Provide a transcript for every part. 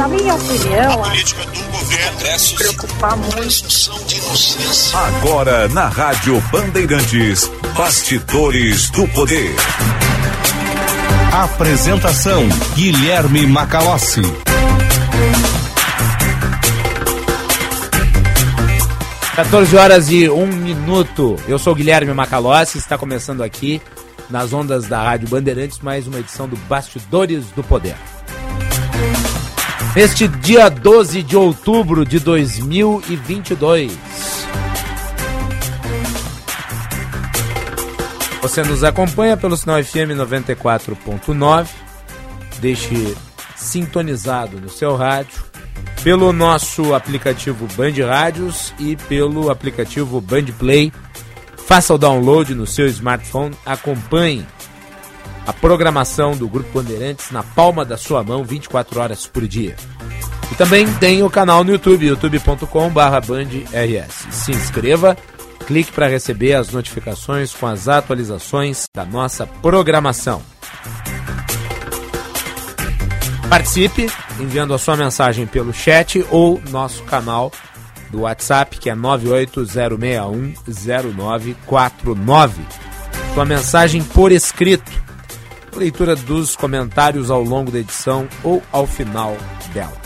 Na minha opinião, a política do governo se preocupar muito. Agora na Rádio Bandeirantes, Bastidores do Poder. Apresentação Guilherme Macalossi. Quatorze horas e um minuto. Eu sou Guilherme Macalossi, está começando aqui nas ondas da Rádio Bandeirantes mais uma edição do Bastidores do Poder. Neste dia 12 de outubro de 2022. Você nos acompanha pelo sinal FM 94.9. Deixe sintonizado no seu rádio, pelo nosso aplicativo Band Rádios e pelo aplicativo Band Play. Faça o download no seu smartphone, acompanhe a programação do Grupo Bandeirantes na palma da sua mão 24 horas por dia. E também tem o canal no YouTube, youtube.com/bandrs. Se inscreva, clique para receber as notificações com as atualizações da nossa programação. Participe enviando a sua mensagem pelo chat ou nosso canal do WhatsApp, que é 980610949. Sua mensagem por escrito leitura dos comentários ao longo da edição ou ao final dela.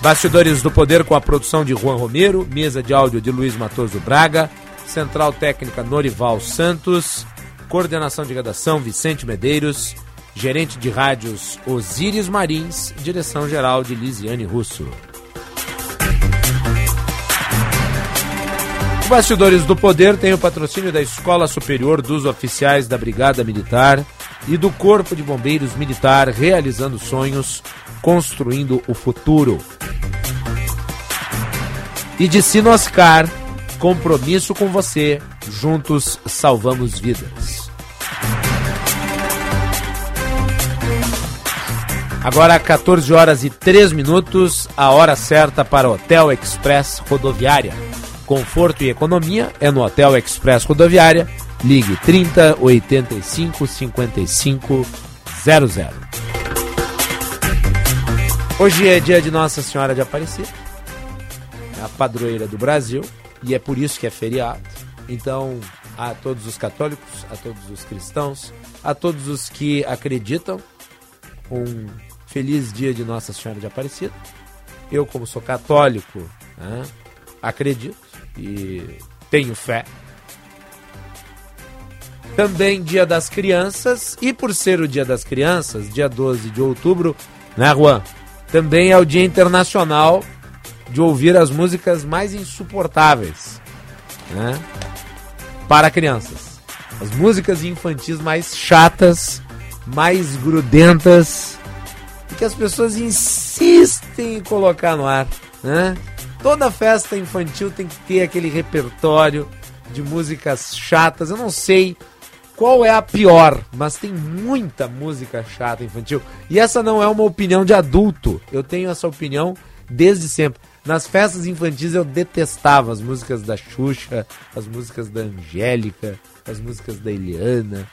Bastidores do Poder com a produção de Juan Romero, mesa de áudio de Luiz Matoso Braga, central técnica Norival Santos, coordenação de redação Vicente Medeiros, gerente de rádios Osíris Marins, direção geral de Lisiane Russo. Bastidores do Poder tem o patrocínio da Escola Superior dos Oficiais da Brigada Militar e do Corpo de Bombeiros Militar realizando sonhos, construindo o futuro. E de Sinoscar, compromisso com você, juntos salvamos vidas. Agora 14 horas e 3 minutos, a hora certa para Hotel Express Rodoviária. Conforto e economia é no Hotel Express Rodoviária Ligue 30 85 55 00. Hoje é dia de Nossa Senhora de Aparecida, é a padroeira do Brasil, e é por isso que é feriado. Então, a todos os católicos, a todos os cristãos, a todos os que acreditam, um feliz dia de Nossa Senhora de Aparecida. Eu, como sou católico, né, acredito e tenho fé também Dia das Crianças. E por ser o Dia das Crianças, dia 12 de outubro, né, Juan? Também é o Dia Internacional de ouvir as músicas mais insuportáveis né, para crianças. As músicas infantis mais chatas, mais grudentas, e que as pessoas insistem em colocar no ar. Né? Toda festa infantil tem que ter aquele repertório de músicas chatas. Eu não sei qual é a pior, mas tem muita música chata infantil. E essa não é uma opinião de adulto. Eu tenho essa opinião desde sempre. Nas festas infantis eu detestava as músicas da Xuxa, as músicas da Angélica, as músicas da Eliana.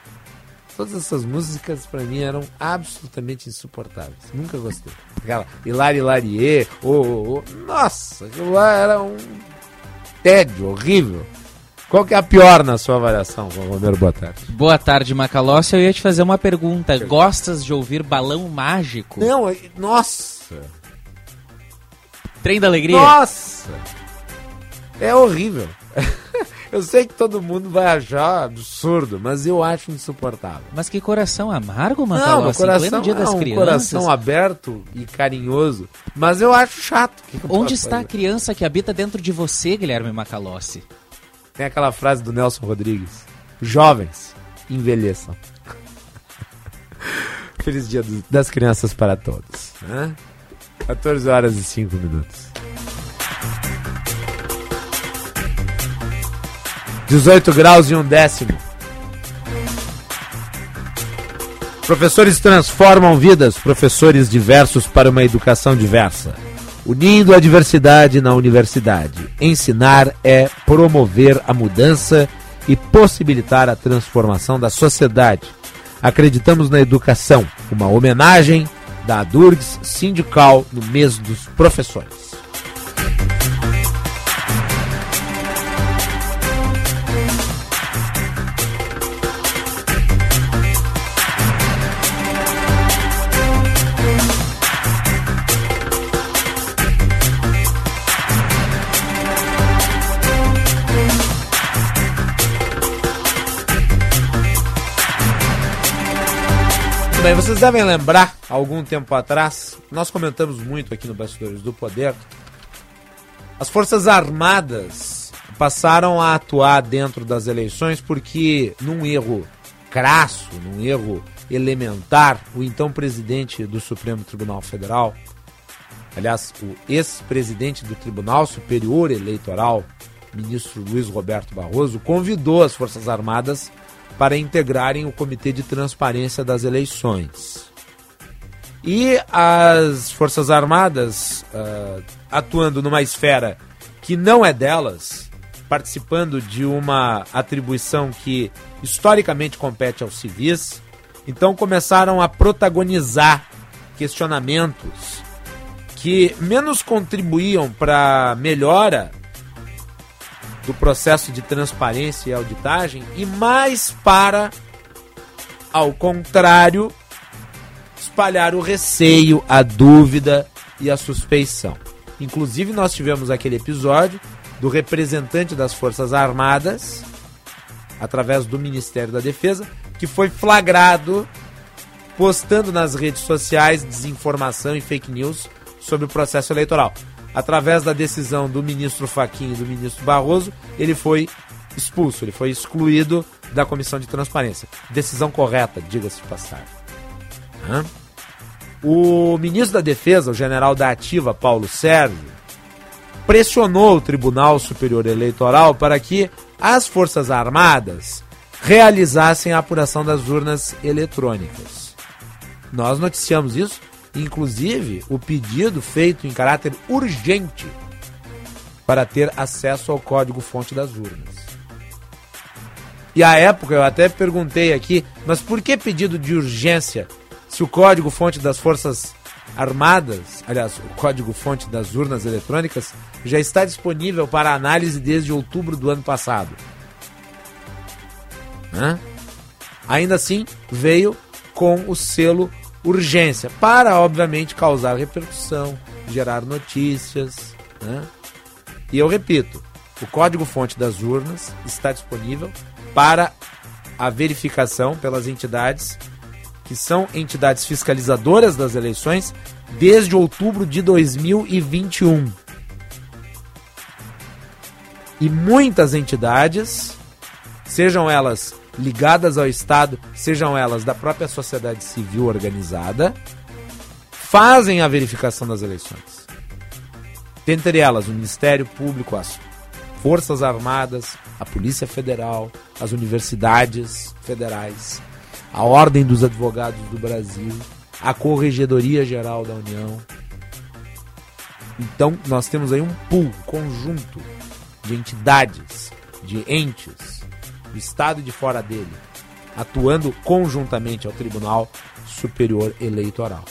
Todas essas músicas para mim eram absolutamente insuportáveis. Nunca gostei. Aquela Hilari Hilarie, oh, oh, oh. nossa, aquilo lá era um tédio horrível. Qual que é a pior na sua avaliação, Romero? Boa tarde. Boa tarde, Macalossi. Eu ia te fazer uma pergunta. Gostas de ouvir Balão Mágico? Não, nossa. Trem da Alegria? Nossa. É horrível. eu sei que todo mundo vai achar absurdo, mas eu acho insuportável. Mas que coração amargo, Macalossi. Não, coração, dia das é um crianças. coração aberto e carinhoso, mas eu acho chato. Que que Onde está fazer? a criança que habita dentro de você, Guilherme Macalossi? Tem aquela frase do Nelson Rodrigues: Jovens, envelheçam. Feliz Dia das Crianças para todos. Né? 14 horas e 5 minutos. 18 graus e um décimo. Professores transformam vidas, professores diversos para uma educação diversa unindo a diversidade na universidade. Ensinar é promover a mudança e possibilitar a transformação da sociedade. Acreditamos na educação, uma homenagem da Durgs Sindical no mês dos professores. Bem, vocês devem lembrar, algum tempo atrás, nós comentamos muito aqui no Bastidores do Poder, as Forças Armadas passaram a atuar dentro das eleições porque, num erro crasso, num erro elementar, o então presidente do Supremo Tribunal Federal, aliás, o ex-presidente do Tribunal Superior Eleitoral, ministro Luiz Roberto Barroso, convidou as Forças Armadas para integrarem o Comitê de Transparência das Eleições. E as Forças Armadas, uh, atuando numa esfera que não é delas, participando de uma atribuição que historicamente compete aos civis, então começaram a protagonizar questionamentos que menos contribuíam para melhora do processo de transparência e auditagem e mais para, ao contrário, espalhar o receio, a dúvida e a suspeição. Inclusive, nós tivemos aquele episódio do representante das Forças Armadas, através do Ministério da Defesa, que foi flagrado postando nas redes sociais desinformação e fake news sobre o processo eleitoral através da decisão do ministro Faquinha e do ministro Barroso, ele foi expulso, ele foi excluído da comissão de transparência. Decisão correta, diga-se de passagem. Hã? O ministro da Defesa, o general da Ativa, Paulo Sérgio, pressionou o Tribunal Superior Eleitoral para que as Forças Armadas realizassem a apuração das urnas eletrônicas. Nós noticiamos isso inclusive o pedido feito em caráter urgente para ter acesso ao código-fonte das urnas. E à época eu até perguntei aqui, mas por que pedido de urgência se o código-fonte das Forças Armadas, aliás, o código-fonte das urnas eletrônicas, já está disponível para análise desde outubro do ano passado? Hã? Ainda assim, veio com o selo urgência, para obviamente causar repercussão, gerar notícias. Né? E eu repito: o código-fonte das urnas está disponível para a verificação pelas entidades que são entidades fiscalizadoras das eleições desde outubro de 2021. E muitas entidades, sejam elas ligadas ao Estado, sejam elas da própria sociedade civil organizada, fazem a verificação das eleições. Dentre elas, o Ministério Público, as Forças Armadas, a Polícia Federal, as universidades federais, a Ordem dos Advogados do Brasil, a Corregedoria Geral da União. Então, nós temos aí um pool, conjunto de entidades, de entes, do Estado de fora dele, atuando conjuntamente ao Tribunal Superior Eleitoral.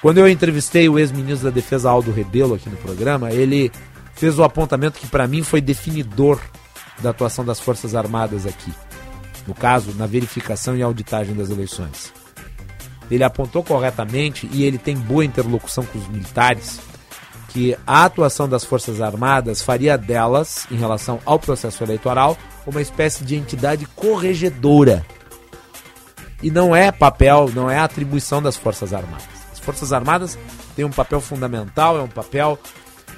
Quando eu entrevistei o ex-ministro da Defesa Aldo Rebelo aqui no programa, ele fez o apontamento que para mim foi definidor da atuação das Forças Armadas aqui. No caso, na verificação e auditagem das eleições. Ele apontou corretamente e ele tem boa interlocução com os militares que a atuação das Forças Armadas faria delas, em relação ao processo eleitoral, uma espécie de entidade corregedora. E não é papel, não é atribuição das Forças Armadas. As Forças Armadas têm um papel fundamental, é um papel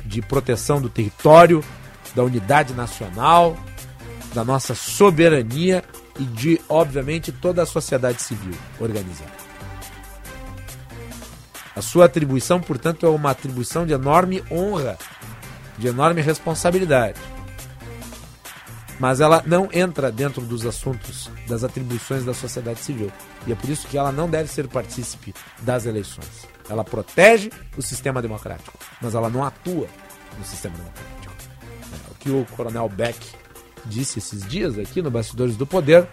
de proteção do território, da unidade nacional, da nossa soberania e de, obviamente, toda a sociedade civil organizada. A sua atribuição, portanto, é uma atribuição de enorme honra, de enorme responsabilidade. Mas ela não entra dentro dos assuntos das atribuições da sociedade civil. E é por isso que ela não deve ser partícipe das eleições. Ela protege o sistema democrático, mas ela não atua no sistema democrático. É, o que o coronel Beck disse esses dias aqui no Bastidores do Poder: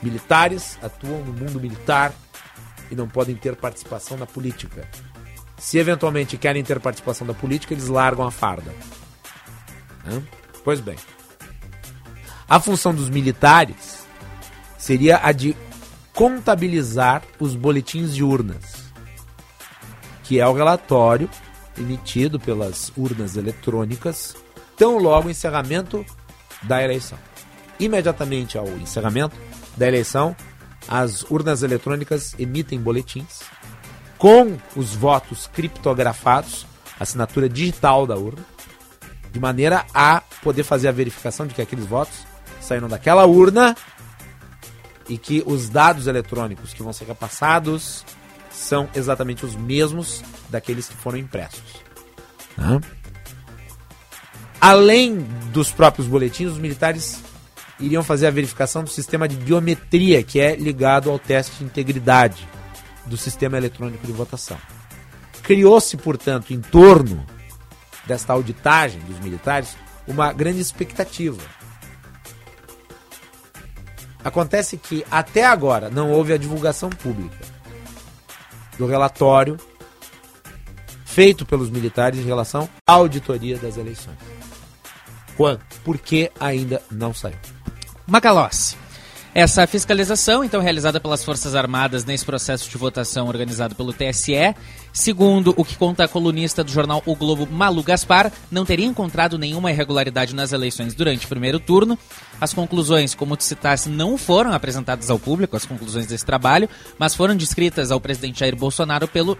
militares atuam no mundo militar e não podem ter participação na política. Se eventualmente querem ter participação da política, eles largam a farda. Hã? Pois bem. A função dos militares seria a de contabilizar os boletins de urnas, que é o relatório emitido pelas urnas eletrônicas, tão logo encerramento da eleição. Imediatamente ao encerramento da eleição, as urnas eletrônicas emitem boletins com os votos criptografados, assinatura digital da urna, de maneira a poder fazer a verificação de que aqueles votos saíram daquela urna e que os dados eletrônicos que vão ser repassados são exatamente os mesmos daqueles que foram impressos. Tá? Além dos próprios boletins, os militares iriam fazer a verificação do sistema de biometria que é ligado ao teste de integridade do sistema eletrônico de votação. Criou-se, portanto, em torno desta auditagem dos militares uma grande expectativa. Acontece que até agora não houve a divulgação pública do relatório feito pelos militares em relação à auditoria das eleições. Quando? Por que ainda não saiu? Macalossi. Essa fiscalização, então, realizada pelas Forças Armadas nesse processo de votação organizado pelo TSE, segundo o que conta a colunista do jornal O Globo, Malu Gaspar, não teria encontrado nenhuma irregularidade nas eleições durante o primeiro turno. As conclusões, como te citasse, não foram apresentadas ao público, as conclusões desse trabalho, mas foram descritas ao presidente Jair Bolsonaro pelo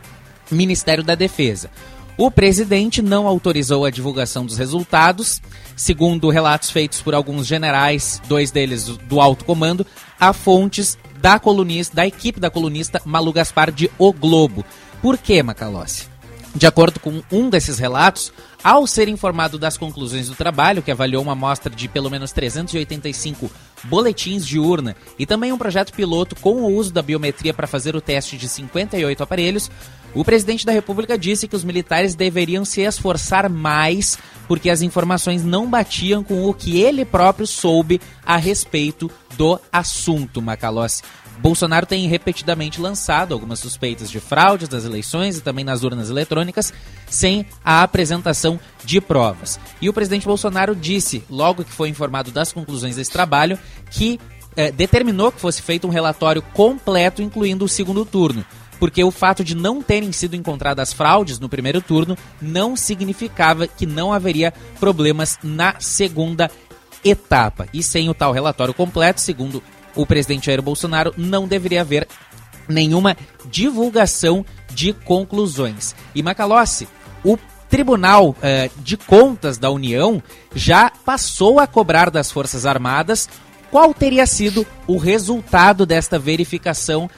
Ministério da Defesa. O presidente não autorizou a divulgação dos resultados, segundo relatos feitos por alguns generais, dois deles do alto comando, a fontes da colunista, da equipe da colunista Malu Gaspar de O Globo. Por que, Macalossi? De acordo com um desses relatos, ao ser informado das conclusões do trabalho, que avaliou uma amostra de pelo menos 385 boletins de urna e também um projeto piloto com o uso da biometria para fazer o teste de 58 aparelhos, o presidente da República disse que os militares deveriam se esforçar mais porque as informações não batiam com o que ele próprio soube a respeito do assunto, Macalossi. Bolsonaro tem repetidamente lançado algumas suspeitas de fraudes das eleições e também nas urnas eletrônicas, sem a apresentação de provas. E o presidente Bolsonaro disse, logo que foi informado das conclusões desse trabalho, que eh, determinou que fosse feito um relatório completo, incluindo o segundo turno porque o fato de não terem sido encontradas fraudes no primeiro turno não significava que não haveria problemas na segunda etapa. E sem o tal relatório completo, segundo o presidente Jair Bolsonaro, não deveria haver nenhuma divulgação de conclusões. E Macalossi, o Tribunal eh, de Contas da União já passou a cobrar das Forças Armadas qual teria sido o resultado desta verificação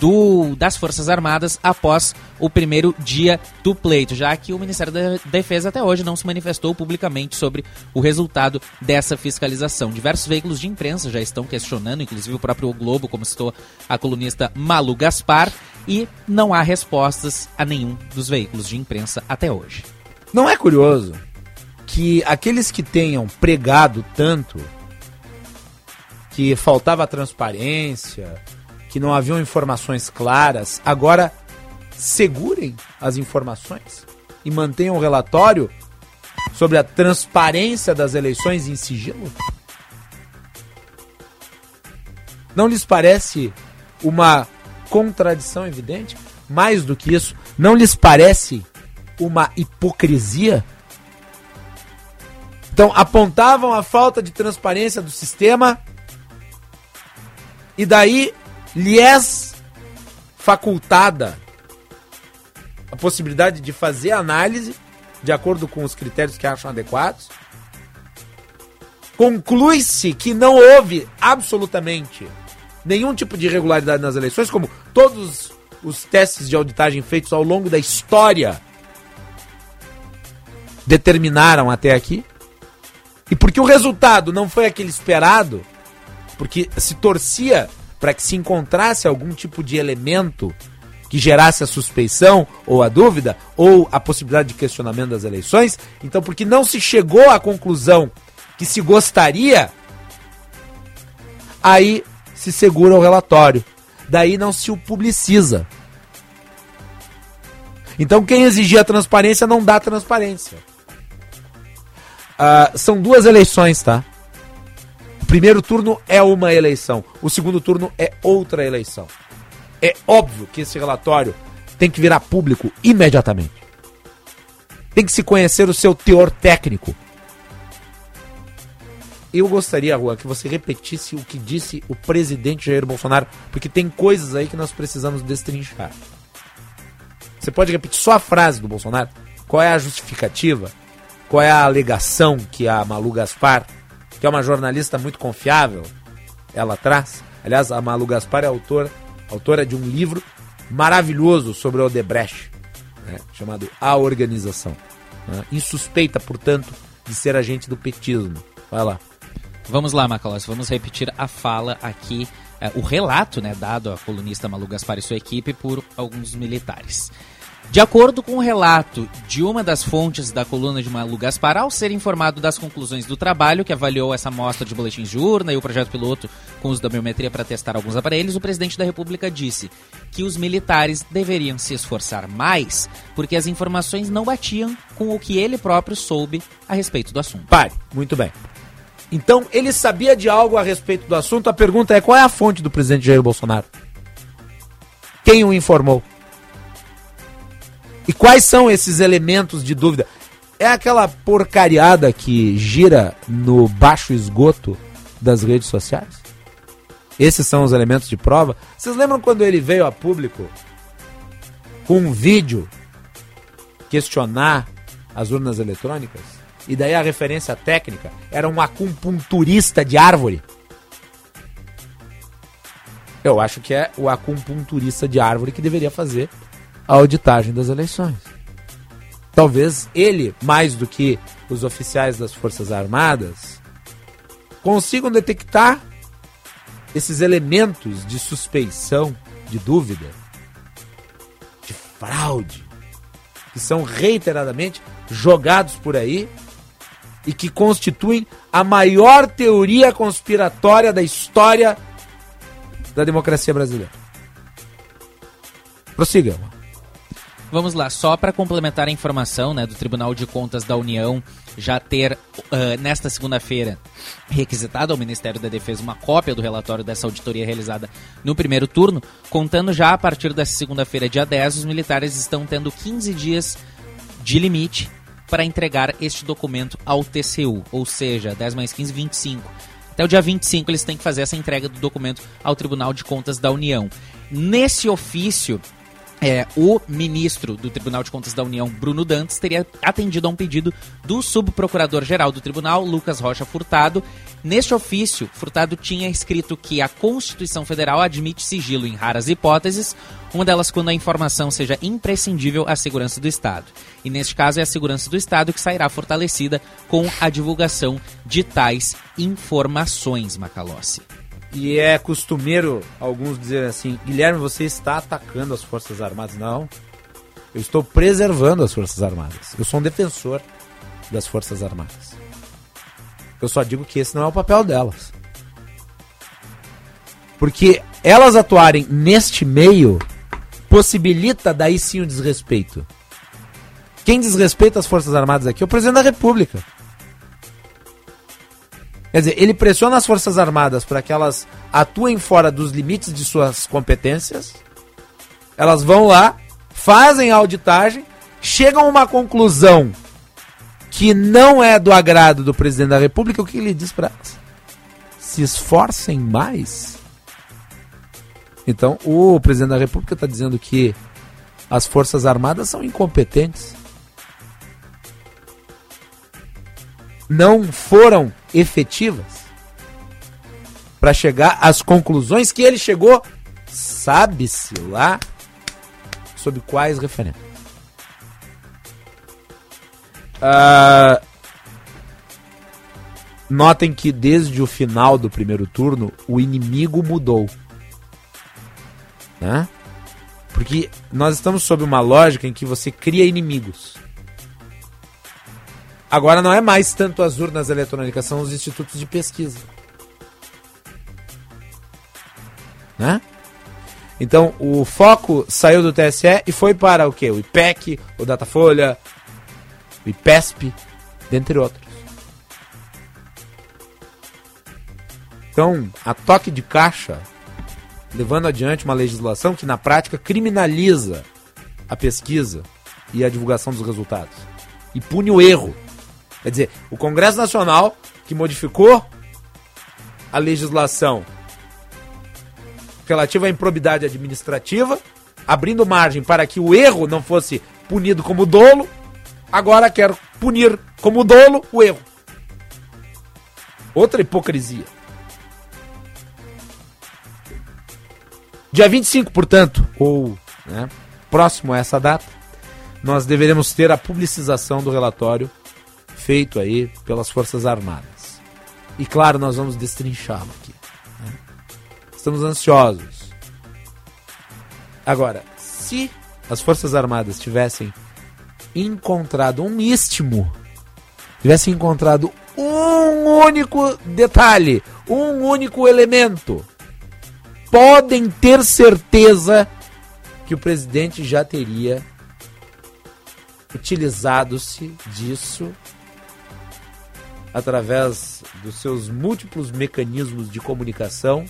do, das Forças Armadas após o primeiro dia do pleito, já que o Ministério da Defesa até hoje não se manifestou publicamente sobre o resultado dessa fiscalização. Diversos veículos de imprensa já estão questionando, inclusive o próprio Globo, como citou a colunista Malu Gaspar, e não há respostas a nenhum dos veículos de imprensa até hoje. Não é curioso que aqueles que tenham pregado tanto que faltava transparência, que não haviam informações claras, agora segurem as informações e mantenham o relatório sobre a transparência das eleições em sigilo? Não lhes parece uma contradição evidente? Mais do que isso, não lhes parece uma hipocrisia? Então, apontavam a falta de transparência do sistema e daí lhes facultada a possibilidade de fazer análise de acordo com os critérios que acham adequados. Conclui-se que não houve absolutamente nenhum tipo de irregularidade nas eleições, como todos os testes de auditagem feitos ao longo da história determinaram até aqui. E porque o resultado não foi aquele esperado, porque se torcia para que se encontrasse algum tipo de elemento que gerasse a suspeição ou a dúvida ou a possibilidade de questionamento das eleições. Então, porque não se chegou à conclusão que se gostaria, aí se segura o relatório. Daí não se o publiciza. Então quem exigia transparência não dá transparência. Uh, são duas eleições, tá? Primeiro turno é uma eleição, o segundo turno é outra eleição. É óbvio que esse relatório tem que virar público imediatamente. Tem que se conhecer o seu teor técnico. Eu gostaria, Juan, que você repetisse o que disse o presidente Jair Bolsonaro, porque tem coisas aí que nós precisamos destrinchar. Você pode repetir só a frase do Bolsonaro? Qual é a justificativa? Qual é a alegação que a Malu Gaspar, que é uma jornalista muito confiável, ela traz? Aliás, a Malu Gaspar é autora, autora de um livro maravilhoso sobre o Odebrecht, né, chamado A Organização. Né, insuspeita, portanto, de ser agente do petismo. Vai lá. Vamos lá, Macalós, vamos repetir a fala aqui, é, o relato né, dado à colunista Malu Gaspar e sua equipe por alguns militares. De acordo com o relato de uma das fontes da coluna de Malu Gaspar, ao ser informado das conclusões do trabalho que avaliou essa amostra de boletins de urna e o projeto piloto com uso da biometria para testar alguns aparelhos, o presidente da República disse que os militares deveriam se esforçar mais porque as informações não batiam com o que ele próprio soube a respeito do assunto. Pare, muito bem. Então, ele sabia de algo a respeito do assunto. A pergunta é: qual é a fonte do presidente Jair Bolsonaro? Quem o informou? E quais são esses elementos de dúvida? É aquela porcariada que gira no baixo esgoto das redes sociais? Esses são os elementos de prova? Vocês lembram quando ele veio a público com um vídeo questionar as urnas eletrônicas? E daí a referência técnica era um acupunturista de árvore. Eu acho que é o acupunturista de árvore que deveria fazer a auditagem das eleições. Talvez ele, mais do que os oficiais das Forças Armadas, consigam detectar esses elementos de suspeição, de dúvida, de fraude, que são reiteradamente jogados por aí e que constituem a maior teoria conspiratória da história da democracia brasileira. Prossiga. Vamos lá, só para complementar a informação né, do Tribunal de Contas da União já ter, uh, nesta segunda-feira, requisitado ao Ministério da Defesa uma cópia do relatório dessa auditoria realizada no primeiro turno, contando já a partir dessa segunda-feira, dia 10, os militares estão tendo 15 dias de limite para entregar este documento ao TCU, ou seja, 10 mais 15, 25. Até o dia 25 eles têm que fazer essa entrega do documento ao Tribunal de Contas da União. Nesse ofício, é, o ministro do Tribunal de Contas da União, Bruno Dantas, teria atendido a um pedido do subprocurador-geral do tribunal, Lucas Rocha Furtado. Neste ofício, Furtado tinha escrito que a Constituição Federal admite sigilo em raras hipóteses, uma delas quando a informação seja imprescindível à segurança do Estado. E neste caso é a segurança do Estado que sairá fortalecida com a divulgação de tais informações, Macalossi. E é costumeiro alguns dizerem assim: Guilherme, você está atacando as Forças Armadas. Não. Eu estou preservando as Forças Armadas. Eu sou um defensor das Forças Armadas. Eu só digo que esse não é o papel delas. Porque elas atuarem neste meio possibilita daí sim o desrespeito. Quem desrespeita as Forças Armadas aqui é o presidente da República. Quer dizer, ele pressiona as Forças Armadas para que elas atuem fora dos limites de suas competências. Elas vão lá, fazem a auditagem, chegam a uma conclusão que não é do agrado do presidente da República. O que ele diz para elas? Se esforcem mais. Então, o presidente da República está dizendo que as Forças Armadas são incompetentes. Não foram efetivas para chegar às conclusões que ele chegou, sabe-se lá, sob quais referências. Uh, notem que desde o final do primeiro turno o inimigo mudou. Né? Porque nós estamos sob uma lógica em que você cria inimigos. Agora não é mais tanto as urnas eletrônicas, são os institutos de pesquisa. Né? Então, o foco saiu do TSE e foi para o quê? O IPEC, o Datafolha, o IPESP, dentre outros. Então, a toque de caixa, levando adiante uma legislação que na prática criminaliza a pesquisa e a divulgação dos resultados e pune o erro. Quer dizer, o Congresso Nacional, que modificou a legislação relativa à improbidade administrativa, abrindo margem para que o erro não fosse punido como dolo, agora quer punir como dolo o erro. Outra hipocrisia. Dia 25, portanto, ou né, próximo a essa data, nós deveremos ter a publicização do relatório feito aí pelas Forças Armadas. E claro, nós vamos destrinchá-lo aqui. Né? Estamos ansiosos. Agora, se as Forças Armadas tivessem encontrado um istmo, tivessem encontrado um único detalhe, um único elemento podem ter certeza que o presidente já teria utilizado-se disso através dos seus múltiplos mecanismos de comunicação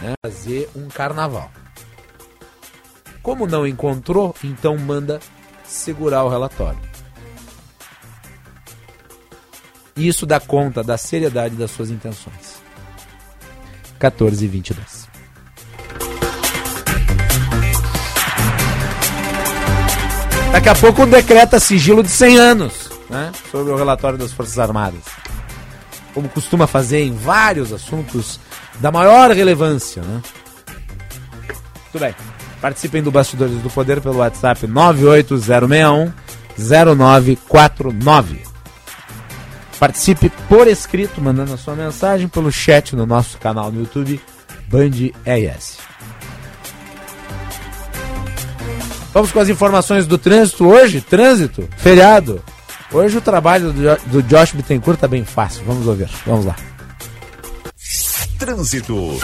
né, fazer um carnaval. Como não encontrou, então manda segurar o relatório. Isso dá conta da seriedade das suas intenções. 14 e 22. Daqui a pouco decreta sigilo de 100 anos né, sobre o relatório das Forças Armadas. Como costuma fazer em vários assuntos da maior relevância. Né? Muito bem. Participem do Bastidores do Poder pelo WhatsApp 98061 0949. Participe por escrito, mandando a sua mensagem pelo chat no nosso canal no YouTube, Band ES. Vamos com as informações do trânsito hoje. Trânsito, feriado. Hoje o trabalho do, do Josh Bittencourt está bem fácil. Vamos ouvir. Vamos lá. Trânsito.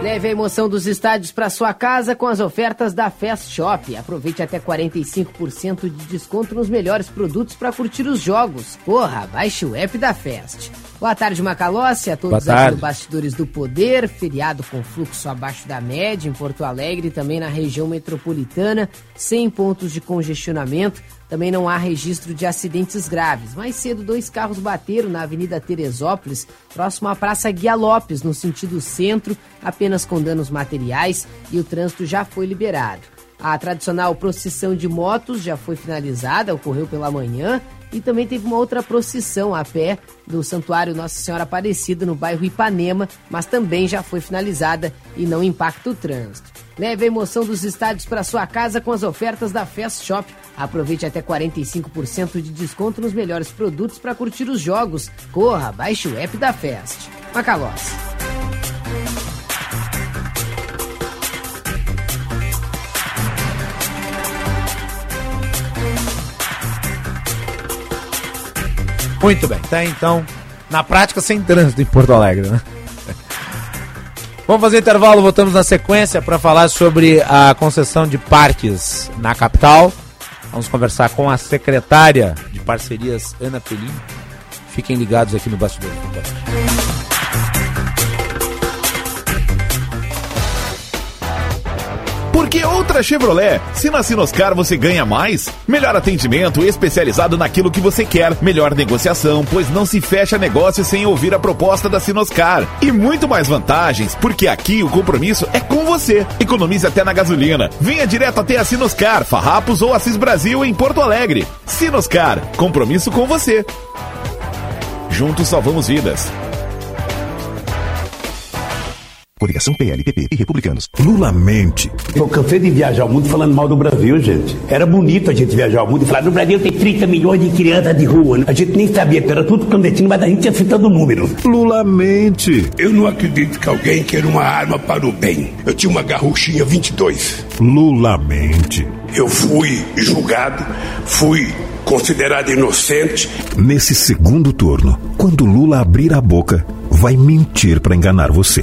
Leve a emoção dos estádios para sua casa com as ofertas da Fast Shop. Aproveite até 45% de desconto nos melhores produtos para curtir os jogos. Corra, baixe o app da Fast. Boa tarde, Macalossi, a todos aqui no Bastidores do Poder. Feriado com fluxo abaixo da média em Porto Alegre, também na região metropolitana, sem pontos de congestionamento. Também não há registro de acidentes graves. Mais cedo, dois carros bateram na Avenida Teresópolis, próximo à Praça Guia Lopes, no sentido centro, apenas com danos materiais, e o trânsito já foi liberado. A tradicional procissão de motos já foi finalizada, ocorreu pela manhã, e também teve uma outra procissão a pé do Santuário Nossa Senhora Aparecida, no bairro Ipanema, mas também já foi finalizada e não impacta o trânsito. Leve a emoção dos estádios para sua casa com as ofertas da Fast Shop. Aproveite até 45% de desconto nos melhores produtos para curtir os jogos. Corra, baixe o app da Fast. Macalós. Muito bem, tá então na prática sem trânsito em Porto Alegre, né? Vamos fazer intervalo, voltamos na sequência para falar sobre a concessão de parques na capital. Vamos conversar com a secretária de parcerias, Ana Pelim. Fiquem ligados aqui no Bastidor do Poder. Porque outra Chevrolet. Se na Sinoscar você ganha mais, melhor atendimento especializado naquilo que você quer, melhor negociação, pois não se fecha negócio sem ouvir a proposta da Sinoscar. E muito mais vantagens, porque aqui o compromisso é com você. Economize até na gasolina. Venha direto até a Sinoscar, Farrapos ou Assis Brasil em Porto Alegre. Sinoscar, compromisso com você. Juntos salvamos vidas. Coligação PLPP e Republicanos. Lula mente. Eu cansei de viajar o mundo falando mal do Brasil, gente. Era bonito a gente viajar o mundo e falar: no Brasil tem 30 milhões de crianças de rua. A gente nem sabia, era tudo clandestino, mas a gente ia citando números. Lula mente. Eu não acredito que alguém queira uma arma para o bem. Eu tinha uma garruchinha 22. Lula mente. Eu fui julgado, fui considerado inocente. Nesse segundo turno, quando Lula abrir a boca, vai mentir para enganar você.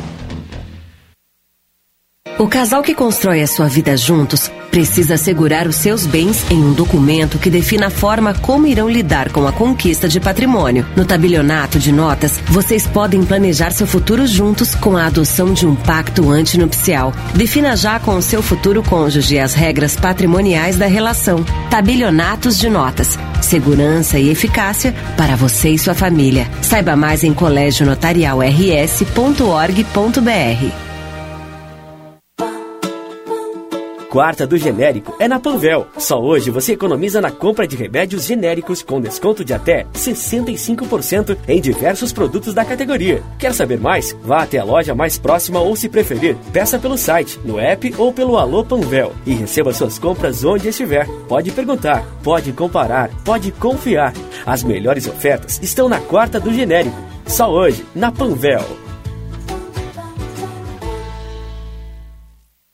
O casal que constrói a sua vida juntos precisa assegurar os seus bens em um documento que defina a forma como irão lidar com a conquista de patrimônio. No tabelionato de notas, vocês podem planejar seu futuro juntos com a adoção de um pacto antinupcial. Defina já com o seu futuro cônjuge as regras patrimoniais da relação. Tabelionatos de notas. Segurança e eficácia para você e sua família. Saiba mais em colégionotarialrs.org.br. Quarta do genérico é na Panvel. Só hoje você economiza na compra de remédios genéricos com desconto de até 65% em diversos produtos da categoria. Quer saber mais? Vá até a loja mais próxima ou, se preferir, peça pelo site, no app ou pelo Alô Panvel e receba suas compras onde estiver. Pode perguntar, pode comparar, pode confiar. As melhores ofertas estão na quarta do genérico. Só hoje, na Panvel.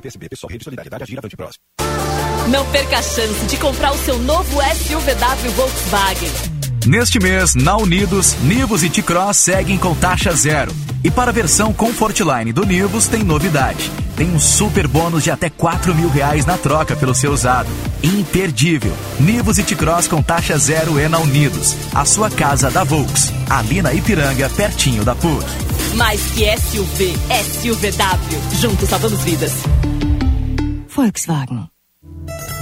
PSB, PSOL, Rede Solidariedade, Agir, Avante Próximo. Não perca a chance de comprar o seu novo SUVW Volkswagen. Neste mês, na Unidos, Nivus e T-Cross seguem com taxa zero. E para a versão Comfortline do Nivus tem novidade. Tem um super bônus de até 4 mil reais na troca pelo seu usado. Imperdível. Nivus e T-Cross com taxa zero é na Unidos. A sua casa da Volks. Ali na Ipiranga, pertinho da PUC. Mais que SUV, SUVW. Juntos salvamos vidas. Volkswagen.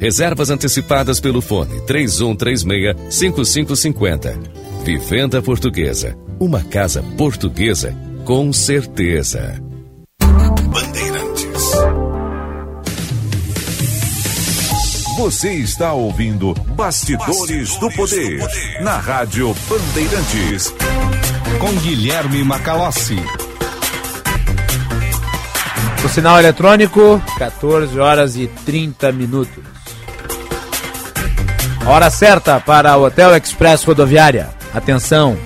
Reservas antecipadas pelo fone 3136-5550. Vivenda Portuguesa. Uma casa portuguesa com certeza. Bandeirantes. Você está ouvindo Bastidores, Bastidores do, poder, do Poder na Rádio Bandeirantes. Com Guilherme Macalossi. O sinal eletrônico, 14 horas e 30 minutos. Hora certa para o Hotel Express Rodoviária. Atenção!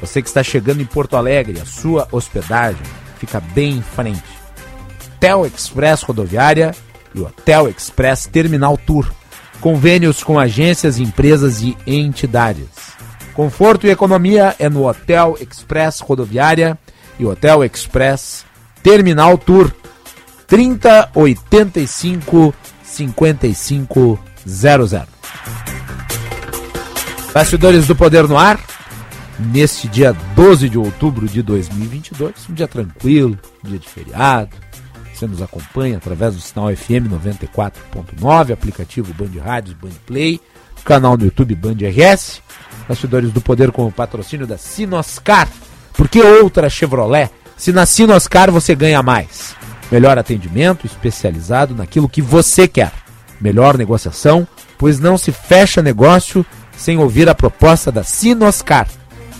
Você que está chegando em Porto Alegre, a sua hospedagem fica bem em frente. Hotel Express Rodoviária e Hotel Express Terminal Tour. Convênios com agências, empresas e entidades. Conforto e economia é no Hotel Express Rodoviária e Hotel Express Terminal Tour. 3085 55 00. Bastidores do Poder no Ar, neste dia 12 de outubro de 2022, um dia tranquilo, dia de feriado. Você nos acompanha através do sinal FM 94.9, aplicativo Band Rádios, Band Play, canal no YouTube Band RS. Bastidores do Poder com o patrocínio da Sinoscar. Porque outra Chevrolet? Se na Sinoscar você ganha mais. Melhor atendimento especializado naquilo que você quer melhor negociação, pois não se fecha negócio sem ouvir a proposta da Sinoscar.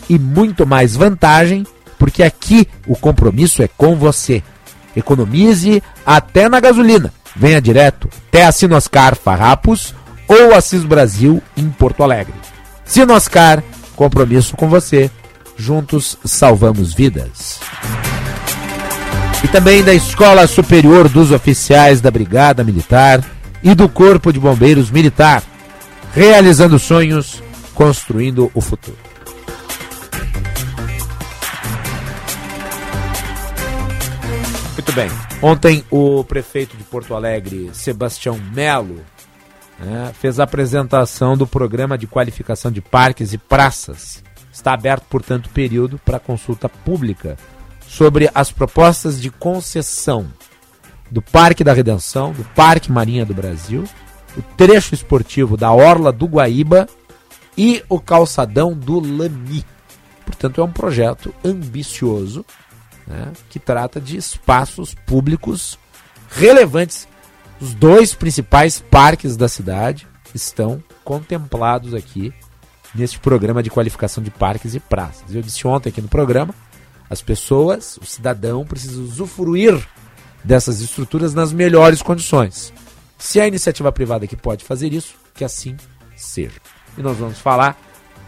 E muito mais vantagem, porque aqui o compromisso é com você. Economize até na gasolina. Venha direto até a Sinoscar Farrapos ou Assis Brasil em Porto Alegre. Sinoscar, compromisso com você. Juntos salvamos vidas. E também da Escola Superior dos Oficiais da Brigada Militar e do Corpo de Bombeiros Militar, realizando sonhos, construindo o futuro. Muito bem. Ontem o prefeito de Porto Alegre, Sebastião Melo, né, fez a apresentação do programa de qualificação de parques e praças. Está aberto, portanto, período para consulta pública sobre as propostas de concessão do Parque da Redenção, do Parque Marinha do Brasil, o trecho esportivo da Orla do Guaíba e o calçadão do Lami. Portanto, é um projeto ambicioso né, que trata de espaços públicos relevantes. Os dois principais parques da cidade estão contemplados aqui neste programa de qualificação de parques e praças. Eu disse ontem aqui no programa, as pessoas, o cidadão, precisa usufruir dessas estruturas nas melhores condições. Se a iniciativa privada que pode fazer isso, que assim seja. E nós vamos falar,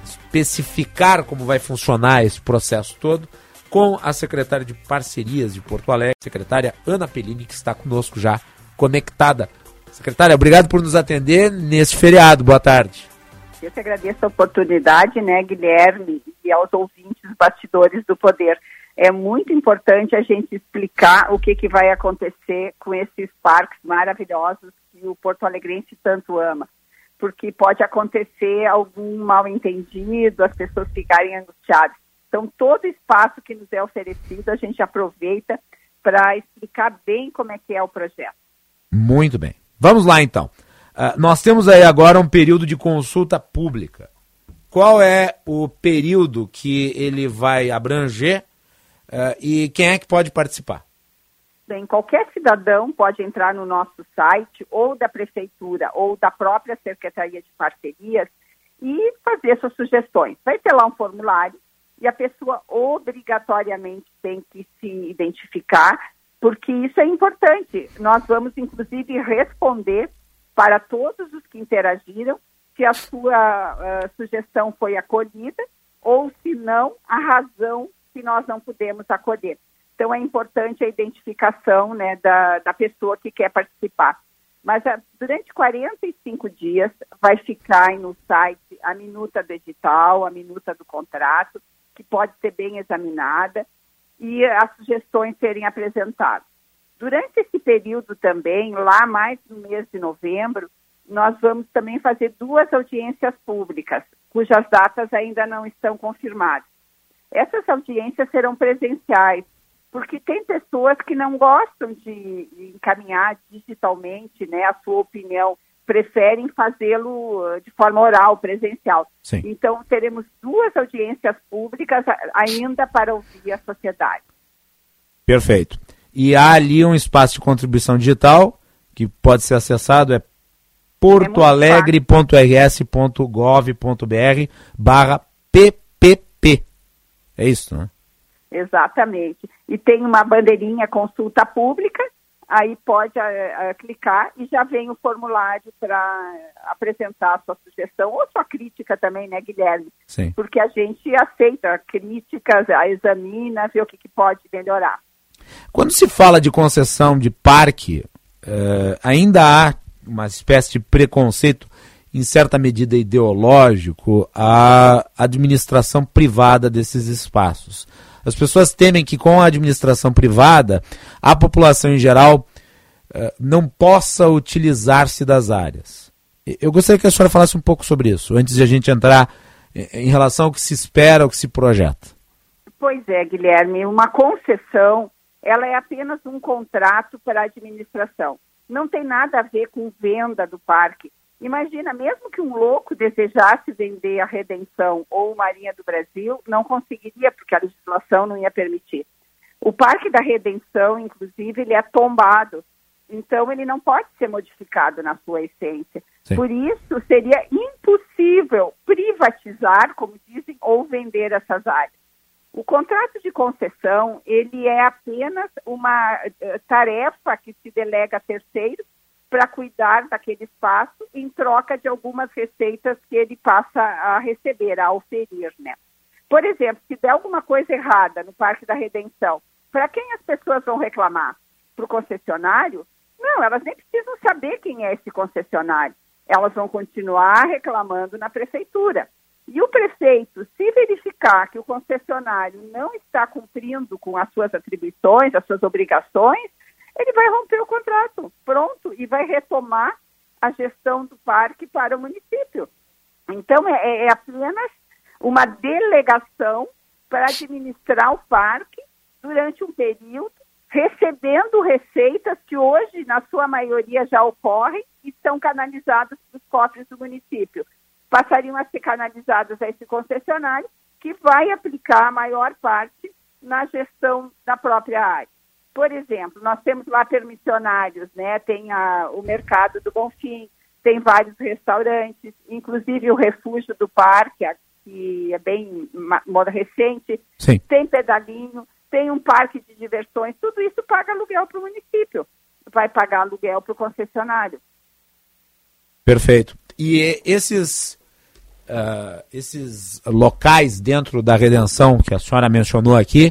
especificar como vai funcionar esse processo todo com a secretária de Parcerias de Porto Alegre, secretária Ana Pellini, que está conosco já conectada. Secretária, obrigado por nos atender nesse feriado. Boa tarde. Eu que agradeço a oportunidade, né, Guilherme, e aos ouvintes, bastidores do poder. É muito importante a gente explicar o que, que vai acontecer com esses parques maravilhosos que o Porto Alegrense tanto ama. Porque pode acontecer algum mal entendido, as pessoas ficarem angustiadas. Então, todo espaço que nos é oferecido, a gente aproveita para explicar bem como é que é o projeto. Muito bem. Vamos lá, então. Uh, nós temos aí agora um período de consulta pública. Qual é o período que ele vai abranger uh, e quem é que pode participar? Bem, qualquer cidadão pode entrar no nosso site, ou da prefeitura, ou da própria Secretaria de Parcerias, e fazer suas sugestões. Vai ter lá um formulário e a pessoa obrigatoriamente tem que se identificar, porque isso é importante. Nós vamos, inclusive, responder para todos os que interagiram se a sua uh, sugestão foi acolhida ou, se não, a razão que nós não pudemos acolher. Então, é importante a identificação né, da, da pessoa que quer participar. Mas uh, durante 45 dias vai ficar no site a minuta do edital, a minuta do contrato, que pode ser bem examinada e as sugestões serem apresentadas. Durante esse período também, lá mais no mês de novembro, nós vamos também fazer duas audiências públicas, cujas datas ainda não estão confirmadas. Essas audiências serão presenciais, porque tem pessoas que não gostam de encaminhar digitalmente né, a sua opinião preferem fazê-lo uh, de forma oral, presencial. Sim. Então, teremos duas audiências públicas ainda para ouvir a sociedade. Perfeito. E há ali um espaço de contribuição digital que pode ser acessado, é portoalegre.rs.gov.br barra PPP. É isso, né? Exatamente. E tem uma bandeirinha consulta pública aí pode uh, clicar e já vem o formulário para apresentar a sua sugestão ou sua crítica também, né, Guilherme? Sim. Porque a gente aceita críticas, a examina, vê o que, que pode melhorar. Quando se fala de concessão de parque, ainda há uma espécie de preconceito, em certa medida ideológico, à administração privada desses espaços. As pessoas temem que com a administração privada, a população em geral uh, não possa utilizar-se das áreas. Eu gostaria que a senhora falasse um pouco sobre isso, antes de a gente entrar em relação ao que se espera, ao que se projeta. Pois é, Guilherme, uma concessão, ela é apenas um contrato para a administração. Não tem nada a ver com venda do parque. Imagina, mesmo que um louco desejasse vender a Redenção ou Marinha do Brasil, não conseguiria, porque a legislação não ia permitir. O Parque da Redenção, inclusive, ele é tombado Então, ele não pode ser modificado na sua essência. Sim. Por isso, seria impossível privatizar, como dizem, ou vender essas áreas. O contrato de concessão, ele é apenas uma uh, tarefa que se delega a terceiros para cuidar daquele espaço em troca de algumas receitas que ele passa a receber, a oferir, né? Por exemplo, se der alguma coisa errada no Parque da Redenção, para quem as pessoas vão reclamar? Para o concessionário? Não, elas nem precisam saber quem é esse concessionário. Elas vão continuar reclamando na prefeitura. E o prefeito, se verificar que o concessionário não está cumprindo com as suas atribuições, as suas obrigações, ele vai romper o contrato, pronto, e vai retomar a gestão do parque para o município. Então, é, é apenas uma delegação para administrar o parque durante um período, recebendo receitas que hoje, na sua maioria, já ocorrem e são canalizadas para os cofres do município. Passariam a ser canalizadas a esse concessionário, que vai aplicar a maior parte na gestão da própria área. Por exemplo, nós temos lá permissionários, né? Tem a, o mercado do Bonfim, tem vários restaurantes, inclusive o refúgio do parque, que é bem moda recente, Sim. tem pedalinho, tem um parque de diversões, tudo isso paga aluguel para o município, vai pagar aluguel para o concessionário. Perfeito. E esses, uh, esses locais dentro da redenção que a senhora mencionou aqui,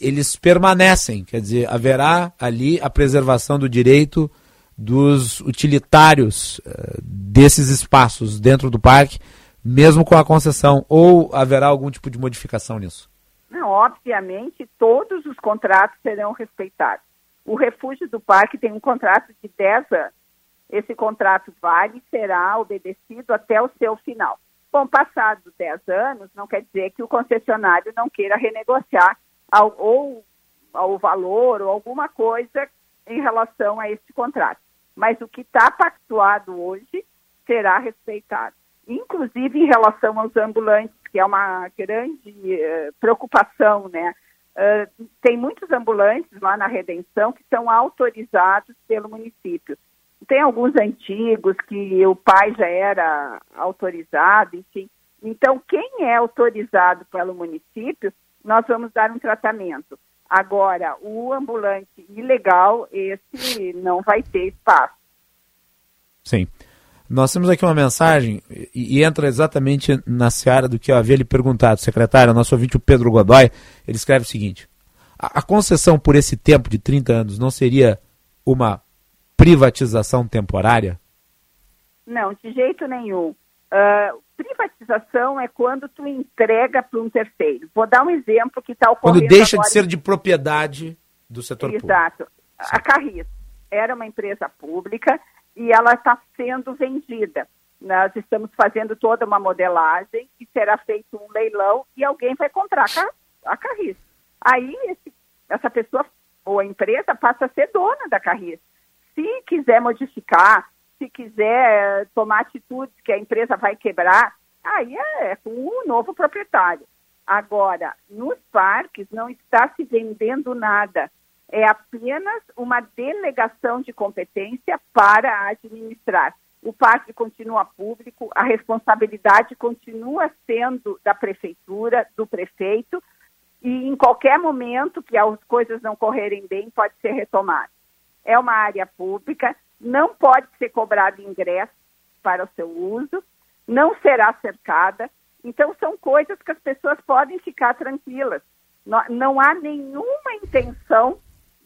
eles permanecem, quer dizer, haverá ali a preservação do direito dos utilitários uh, desses espaços dentro do parque, mesmo com a concessão, ou haverá algum tipo de modificação nisso? Não, obviamente, todos os contratos serão respeitados. O refúgio do parque tem um contrato de 10 anos. Esse contrato vale e será obedecido até o seu final. Bom, passados 10 anos, não quer dizer que o concessionário não queira renegociar ao, ou ao valor ou alguma coisa em relação a esse contrato. Mas o que está pactuado hoje será respeitado. Inclusive em relação aos ambulantes, que é uma grande uh, preocupação, né? Uh, tem muitos ambulantes lá na Redenção que são autorizados pelo município. Tem alguns antigos que o pai já era autorizado, enfim. Então, quem é autorizado pelo município nós vamos dar um tratamento. Agora, o ambulante ilegal, esse não vai ter espaço. Sim. Nós temos aqui uma mensagem e, entra exatamente na seara do que eu havia lhe perguntado, secretário. Nosso ouvinte, o Pedro Godoy, ele escreve o seguinte: a, a concessão por esse tempo de 30 anos não seria uma privatização temporária? Não, de jeito nenhum. Uh, privatização é quando tu entrega para um terceiro. Vou dar um exemplo que está ocorrendo Quando deixa agora de ser de propriedade do setor público. Exato. A Carris era uma empresa pública e ela está sendo vendida. Nós estamos fazendo toda uma modelagem e será feito um leilão e alguém vai comprar a Carris. Aí esse, essa pessoa ou a empresa passa a ser dona da Carris. Se quiser modificar, se quiser tomar atitudes que a empresa vai quebrar, aí é com um novo proprietário. Agora, nos parques não está se vendendo nada. É apenas uma delegação de competência para administrar. O parque continua público, a responsabilidade continua sendo da prefeitura, do prefeito, e em qualquer momento que as coisas não correrem bem, pode ser retomado. É uma área pública, não pode ser cobrado ingresso para o seu uso, não será cercada. Então, são coisas que as pessoas podem ficar tranquilas. Não, não há nenhuma intenção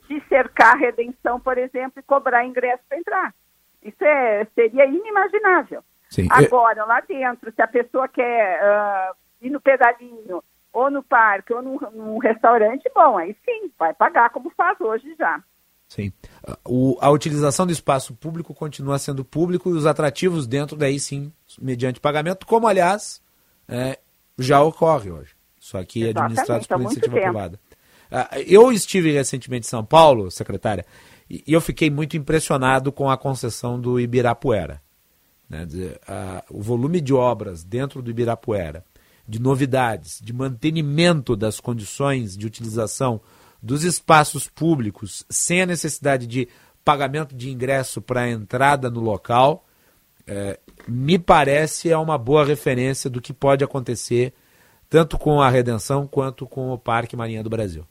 de cercar a redenção, por exemplo, e cobrar ingresso para entrar. Isso é, seria inimaginável. Sim, Agora, lá dentro, se a pessoa quer uh, ir no pedalinho, ou no parque, ou num, num restaurante, bom, aí sim, vai pagar como faz hoje já. Sim. O, a utilização do espaço público continua sendo público e os atrativos dentro daí sim, mediante pagamento, como aliás é, já ocorre hoje. Só que administrados por iniciativa privada. Eu estive recentemente em São Paulo, secretária, e eu fiquei muito impressionado com a concessão do Ibirapuera. Né? O volume de obras dentro do Ibirapuera, de novidades, de mantenimento das condições de utilização dos espaços públicos sem a necessidade de pagamento de ingresso para entrada no local, é, me parece é uma boa referência do que pode acontecer tanto com a Redenção quanto com o Parque Marinha do Brasil.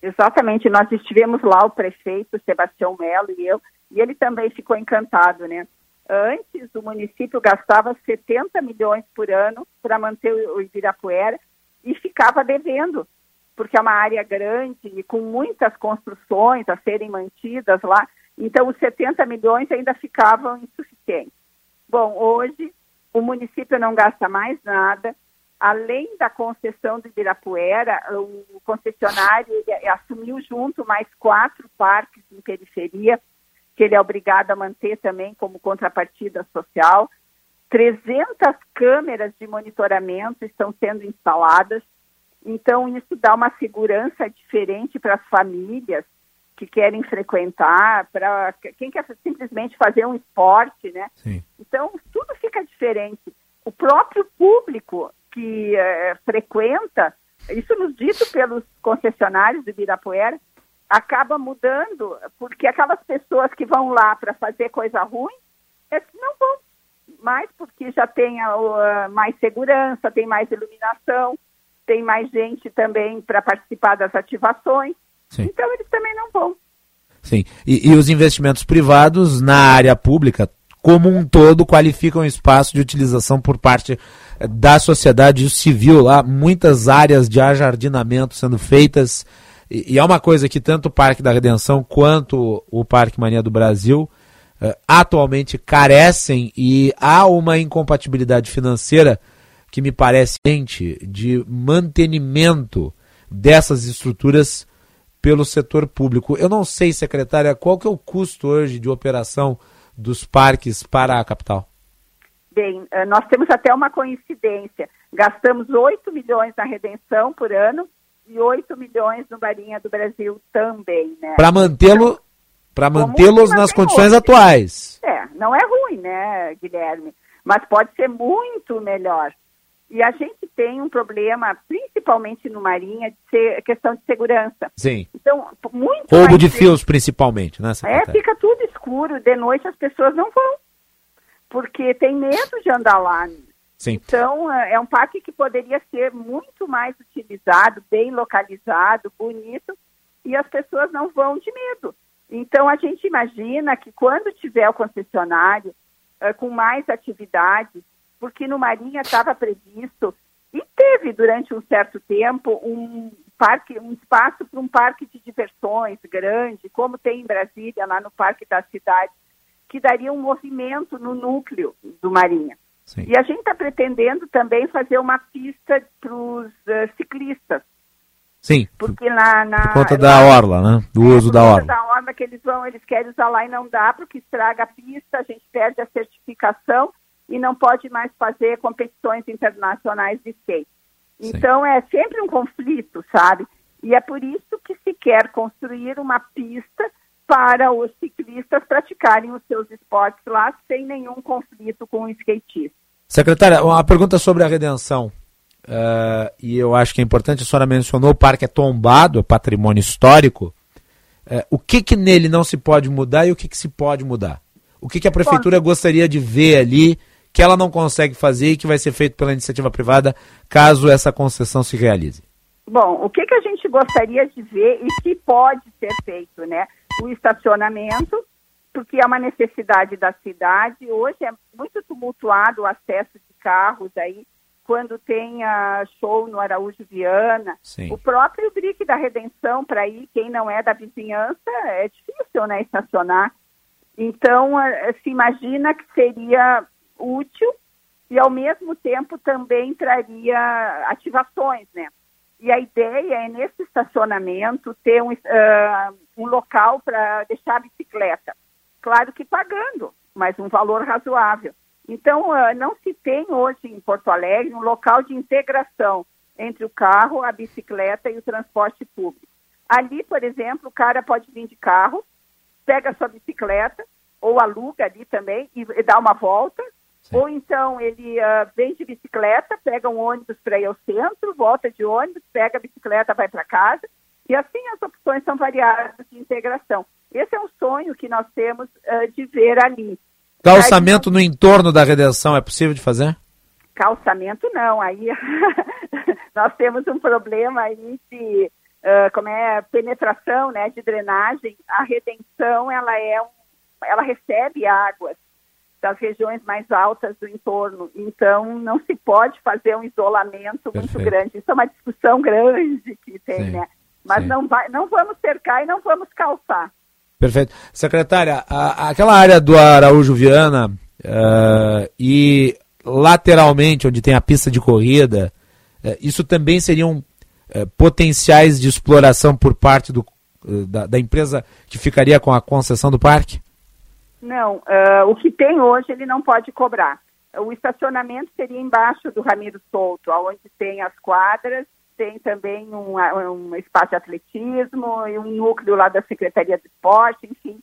Exatamente, nós estivemos lá, o prefeito Sebastião Melo e eu, e ele também ficou encantado, né? Antes, o município gastava 70 milhões por ano para manter o Ibirapuera e ficava devendo, porque é uma área grande e com muitas construções a serem mantidas lá, então os 70 milhões ainda ficavam insuficientes. Bom, hoje o município não gasta mais nada, além da concessão do Ibirapuera, o concessionário assumiu junto mais quatro parques em periferia, que ele é obrigado a manter também como contrapartida social. 300 câmeras de monitoramento estão sendo instaladas, então isso dá uma segurança diferente para as famílias que querem frequentar, para quem quer simplesmente fazer um esporte, né? Sim. Então tudo fica diferente. O próprio público que é, frequenta, isso nos dito pelos concessionários do Ibirapuera, acaba mudando, porque aquelas pessoas que vão lá para fazer coisa ruim, não vão mais porque já tem uh, mais segurança, tem mais iluminação, tem mais gente também para participar das ativações. Sim. Então eles também não vão. Sim, e, e, os investimentos privados na área pública, como um todo, qualificam o espaço de utilização por parte da sociedade civil lá, muitas áreas de ajardinamento sendo feitas, e, é uma coisa que tanto o Parque da Redenção quanto o Parque Mania do Brasil uh, atualmente carecem e há uma incompatibilidade financeira que me parece de mantenimento dessas estruturas pelo setor público. Eu não sei, secretária, qual que é o custo hoje de operação dos parques para a capital? Bem, eh, nós temos até uma coincidência. Gastamos 8 milhões na redenção por ano e 8 milhões no Marinha do Brasil também, né? Para mantê-lo para mantê-los nas condições hoje. atuais. É, não é ruim, né, Guilherme? Mas pode ser muito melhor. E a gente tem um problema, principalmente no Marinha, de ser questão de segurança. Sim. Então, muito Roubo de fios, principalmente, né? É, fica tudo escuro. De noite as pessoas não vão, porque tem medo de andar lá. Sim. Então, é, é um parque que poderia ser muito mais utilizado, bem localizado, bonito, e as pessoas não vão de medo. Então, a gente imagina que quando tiver o concessionário uh, com mais atividades, porque no Marinha estava previsto e teve durante um certo tempo um parque, um espaço para um parque de diversões grande, como tem em Brasília, lá no Parque da Cidade, que daria um movimento no núcleo do Marinha. Sim. E a gente está pretendendo também fazer uma pista para os uh, ciclistas. Sim. Porque na, na por conta da orla, né? Do é, uso da orla. da orla que eles vão, eles querem usar lá e não dá porque estraga a pista, a gente perde a certificação e não pode mais fazer competições internacionais de skate. Sim. Então é sempre um conflito, sabe? E é por isso que se quer construir uma pista para os ciclistas praticarem os seus esportes lá sem nenhum conflito com o skatista. Secretária, uma pergunta sobre a redenção. Uh, e eu acho que é importante, a senhora mencionou o parque é tombado, é patrimônio histórico. Uh, o que, que nele não se pode mudar e o que, que se pode mudar? O que, que a prefeitura Bom, gostaria de ver ali que ela não consegue fazer e que vai ser feito pela iniciativa privada caso essa concessão se realize? Bom, o que, que a gente gostaria de ver e que pode ser feito, né? o estacionamento, porque é uma necessidade da cidade. Hoje é muito tumultuado o acesso de carros aí, quando tem a show no Araújo Viana. Sim. O próprio Brick da Redenção, para ir, quem não é da vizinhança, é difícil, né, estacionar. Então, se imagina que seria útil e, ao mesmo tempo, também traria ativações, né? E a ideia é, nesse estacionamento, ter um, uh, um local para deixar a bicicleta. Claro que pagando, mas um valor razoável. Então, uh, não se tem hoje em Porto Alegre um local de integração entre o carro, a bicicleta e o transporte público. Ali, por exemplo, o cara pode vir de carro, pega sua bicicleta, ou aluga ali também e, e dá uma volta, Sim. Ou então ele uh, vem de bicicleta, pega um ônibus para ir ao centro, volta de ônibus, pega a bicicleta, vai para casa. E assim as opções são variadas de integração. Esse é um sonho que nós temos uh, de ver ali. Calçamento no entorno da redenção é possível de fazer? Calçamento não, aí nós temos um problema aí de uh, como é penetração, né, de drenagem. A redenção ela é um, ela recebe águas das regiões mais altas do entorno, então não se pode fazer um isolamento Perfeito. muito grande. Isso é uma discussão grande que tem, sim, né? Mas não vai, não vamos cercar e não vamos calçar. Perfeito. Secretária, a, aquela área do Araújo Viana uh, e lateralmente, onde tem a pista de corrida, uh, isso também seriam uh, potenciais de exploração por parte do, da, da, empresa que ficaria com a concessão do parque? Não, o que tem hoje ele não pode cobrar. O estacionamento seria embaixo do Ramiro Souto, onde tem as quadras tem também um, um espaço de atletismo e um núcleo lá da Secretaria de Esporte, enfim.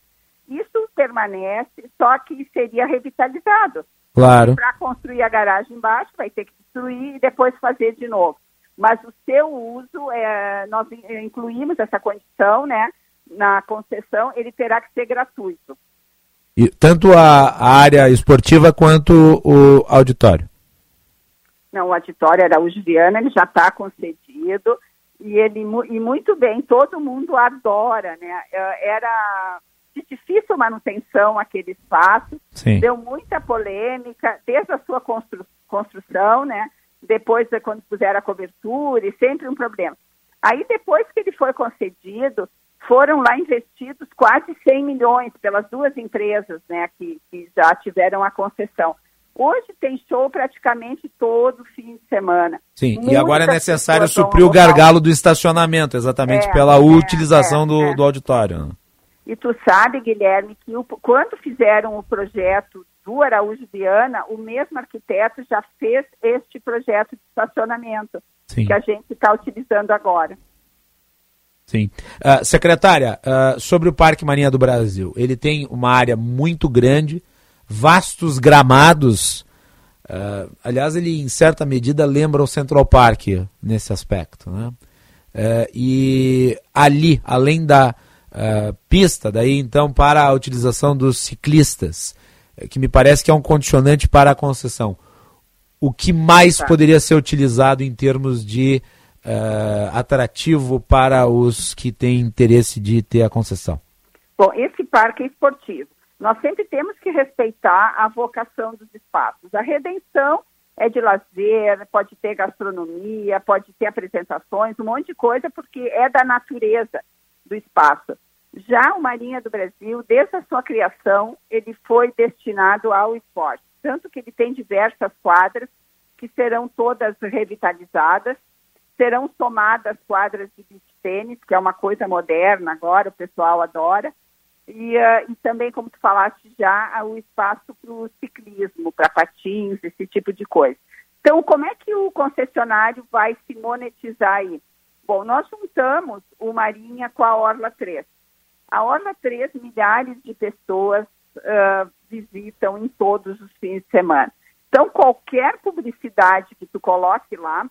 Isso permanece, só que seria revitalizado. Claro. Para construir a garagem embaixo, vai ter que destruir e depois fazer de novo. Mas o seu uso, é, nós incluímos essa condição, né, na concessão, ele terá que ser gratuito. E, tanto a, a área esportiva quanto o auditório? Não, o auditório Araújo Viana, ele já está concedido e ele e muito bem, todo mundo adora, né? É, era de difícil manutenção aquele espaço, Sim. deu muita polêmica desde a sua constru, construção, né? Depois de quando puseram a cobertura e sempre um problema. Aí depois que ele foi concedido, foram lá investidos quase 100 milhões pelas duas empresas, né, que, que já tiveram a concessão. Hoje tem show praticamente todo fim de semana. Sim, Muitas e agora é necessário suprir o gargalo do estacionamento, exatamente é, pela é, utilização é, do, do auditório. E tu sabe, Guilherme, que o, quando fizeram o projeto do Araújo Viana, o mesmo arquiteto já fez este projeto de estacionamento Sim. que a gente está utilizando agora. Sim. Uh, secretária, uh, sobre o Parque Marinha do Brasil, ele tem uma área muito grande, vastos gramados. Uh, aliás, ele em certa medida lembra o Central Park nesse aspecto. Né? E ali, além da pista, daí então para a utilização dos ciclistas, que me parece que é um condicionante para a concessão. O que mais tá. poderia ser utilizado em termos de atrativo para os que têm interesse de ter a concessão? Bom, esse parque é esportivo. Nós sempre temos que respeitar a vocação dos espaços. A redenção é de lazer, pode ter gastronomia, pode ter apresentações, um monte de coisa, porque é da natureza do espaço. Já o Marinha do Brasil, desde a sua criação, ele foi destinado ao esporte. Tanto que ele tem diversas quadras que serão todas revitalizadas, serão somadas quadras de beach tênis, que é uma coisa moderna agora, o pessoal adora, e, uh, e também, como tu falaste já, o espaço para o ciclismo, para patins, esse tipo de coisa. Então, como é que o concessionário vai se monetizar aí? Bom, nós juntamos o Marinha com a Orla 3. A Orla 3, milhares de pessoas uh, visitam em todos os fins de semana. Então, qualquer publicidade que tu coloque lá,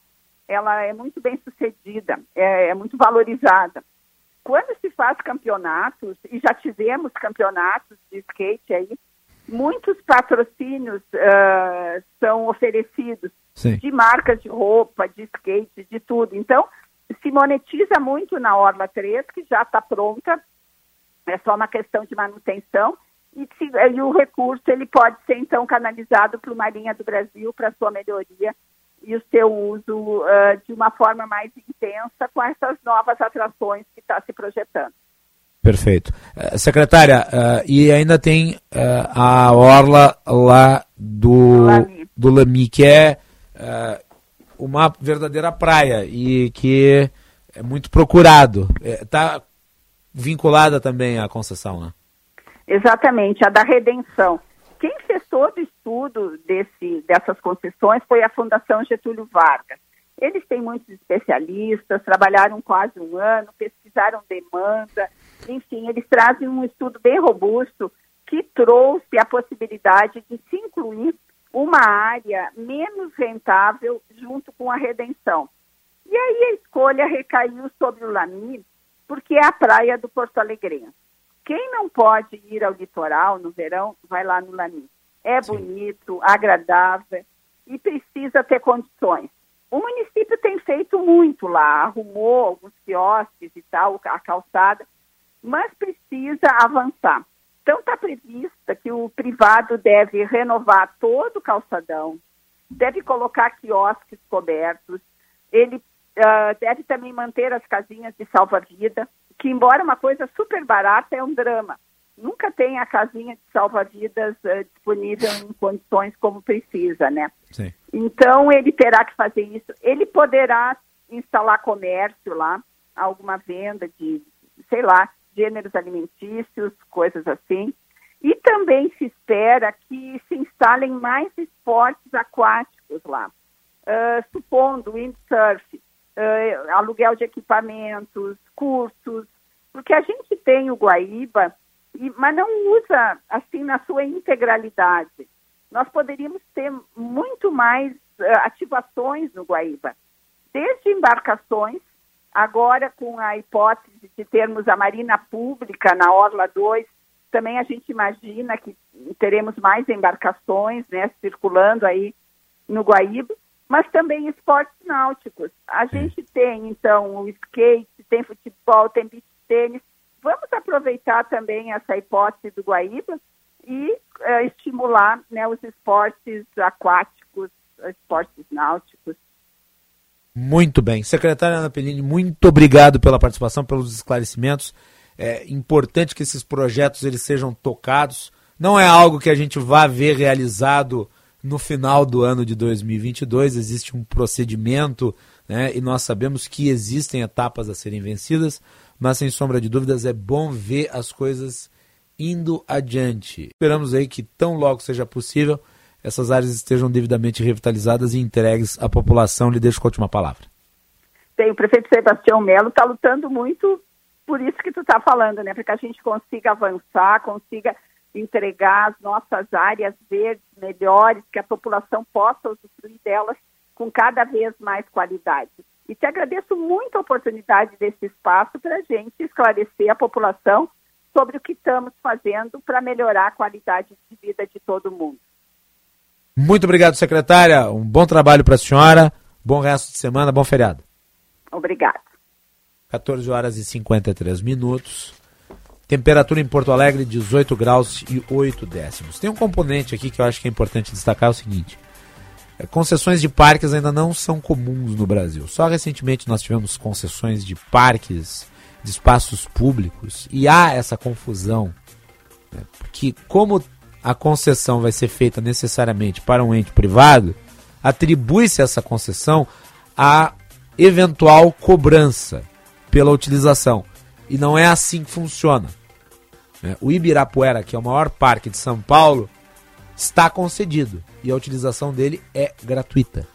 ela é muito bem sucedida, é, é muito valorizada quando se faz campeonatos, e já tivemos campeonatos de skate aí, muitos patrocínios uh, são oferecidos Sim. de marcas de roupa, de skate, de tudo. Então, se monetiza muito na Orla 3, que já está pronta, é só uma questão de manutenção, e, se, e o recurso ele pode ser, então, canalizado para o Marinha do Brasil, para sua melhoria e o seu uso uh, de uma forma mais intensa com essas novas atrações que está se projetando. Perfeito. Uh, secretária, uh, e ainda tem a orla lá do Lami, do Lami que é uma verdadeira praia e que é muito procurado. Está vinculada também à concessão, né? Exatamente, a da redenção. Quem fez todo o estudo desse, dessas concessões foi a Fundação Getúlio Vargas. Eles têm muitos especialistas, trabalharam quase um ano, pesquisaram demanda, enfim, eles trazem um estudo bem robusto que trouxe a possibilidade de se incluir uma área menos rentável junto com a redenção. E aí a escolha recaiu sobre o Lami, porque é a praia do Porto Alegrense. Quem não pode ir ao litoral no verão, vai lá no Lani. É Sim. bonito, agradável e precisa ter condições. O município tem feito muito lá, arrumou alguns quiosques e tal, a calçada, mas precisa avançar. Então está prevista que o privado deve renovar todo o calçadão, deve colocar quiosques cobertos, ele uh, deve também manter as casinhas de salva-vida, que embora uma coisa super barata, é um drama. Nunca tem a casinha de salva-vidas uh, disponível em condições como precisa, né? Sim. Então ele terá que fazer isso. Ele poderá instalar comércio lá, alguma venda de, sei lá, gêneros alimentícios, coisas assim. E também se espera que se instalem mais esportes aquáticos lá, uh, supondo windsurf, uh, aluguel de equipamentos, cursos, porque a gente tem o Guaíba, e, mas não usa assim na sua integralidade. Nós poderíamos ter muito mais uh, ativações no Guaíba, desde embarcações, agora com a hipótese de termos a Marina Pública na Orla 2, também a gente imagina que teremos mais embarcações né, circulando aí no Guaíba, mas também esportes náuticos. A gente tem, então, o skate, tem futebol, tem beach tênis. Vamos aproveitar também essa hipótese do Guaíba e uh, estimular né, os esportes aquáticos, esportes náuticos. Muito bem. Secretária Ana Pelini, muito obrigado pela participação, pelos esclarecimentos. É importante que esses projetos eles sejam tocados. Não é algo que a gente vá ver realizado no final do ano de 2022. Existe um procedimento né, e nós sabemos que existem etapas a serem vencidas, mas sem sombra de dúvidas é bom ver as coisas indo adiante. Esperamos aí que tão logo seja possível essas áreas estejam devidamente revitalizadas e entregues à população. Lhe deixo com a última palavra. Tem, o prefeito Sebastião Melo está lutando muito por isso que tu está falando, né? Para que a gente consiga avançar, consiga entregar as nossas áreas verdes melhores, que a população possa usufruir delas com cada vez mais qualidade. E te agradeço muito a oportunidade desse espaço para a gente esclarecer a população sobre o que estamos fazendo para melhorar a qualidade de vida de todo mundo. Muito obrigado, secretária. Um bom trabalho para a senhora. Bom resto de semana, bom feriado. Obrigada. 14 horas e 53 minutos. Temperatura em Porto Alegre, 18 graus e 8 décimos. Tem um componente aqui que eu acho que é importante destacar: é o seguinte. É, concessões de parques ainda não são comuns no Brasil. Só recentemente nós tivemos concessões de parques, de espaços públicos, e há essa confusão. Né? Porque, como a concessão vai ser feita necessariamente para um ente privado, atribui-se essa concessão a eventual cobrança pela utilização. E não é assim que funciona. Né? O Ibirapuera, que é o maior parque de São Paulo, está concedido e a utilização dele é gratuita.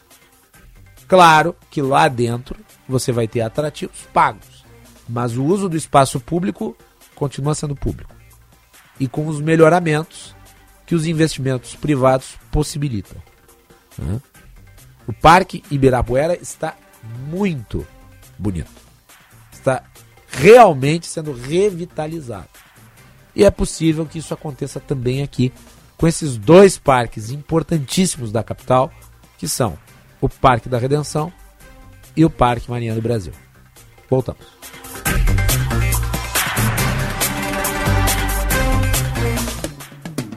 Claro que lá dentro você vai ter atrativos pagos, mas o uso do espaço público continua sendo público e com os melhoramentos que os investimentos privados possibilitam. Né? O Parque Ibirapuera está muito bonito. Está realmente sendo revitalizado. E é possível que isso aconteça também aqui com esses dois parques importantíssimos da capital, que são o Parque da Redenção e o Parque Marinha do Brasil. Voltamos.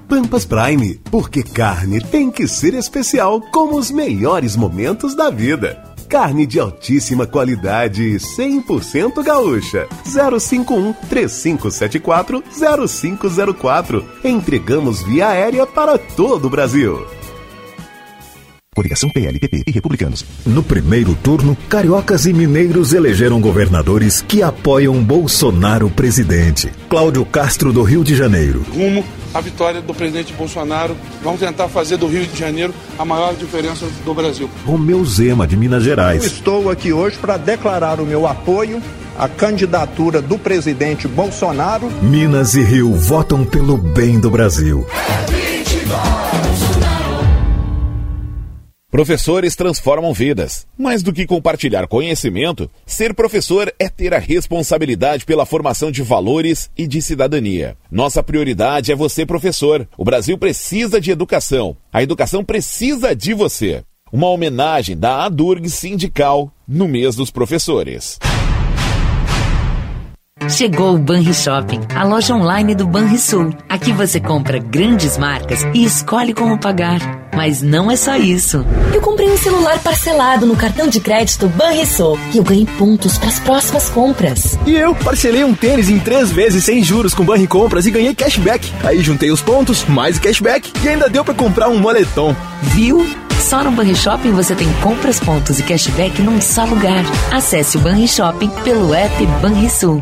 Pampas Prime, porque carne tem que ser especial como os melhores momentos da vida. Carne de altíssima qualidade, 100% gaúcha. 051 3574 0504. Entregamos via aérea para todo o Brasil. Coligação PLPP e Republicanos. No primeiro turno, cariocas e mineiros elegeram governadores que apoiam Bolsonaro presidente. Cláudio Castro do Rio de Janeiro. Rumo à vitória do presidente Bolsonaro. Vamos tentar fazer do Rio de Janeiro a maior diferença do Brasil. Romeu Zema de Minas Gerais. Eu estou aqui hoje para declarar o meu apoio à candidatura do presidente Bolsonaro. Minas e Rio votam pelo bem do Brasil. Professores transformam vidas. Mais do que compartilhar conhecimento, ser professor é ter a responsabilidade pela formação de valores e de cidadania. Nossa prioridade é você, professor. O Brasil precisa de educação. A educação precisa de você. Uma homenagem da ADURG Sindical no mês dos professores. Chegou o Banri Shopping, a loja online do Banrisul. Aqui você compra grandes marcas e escolhe como pagar. Mas não é só isso. Eu comprei um celular parcelado no cartão de crédito Banrisul e eu ganhei pontos para as próximas compras. E eu parcelei um tênis em três vezes sem juros com Banri Compras e ganhei cashback. Aí juntei os pontos, mais cashback e ainda deu para comprar um moletom. Viu? Só no Banri Shopping você tem compras, pontos e cashback num só lugar. Acesse o Banri Shopping pelo app Banrisul.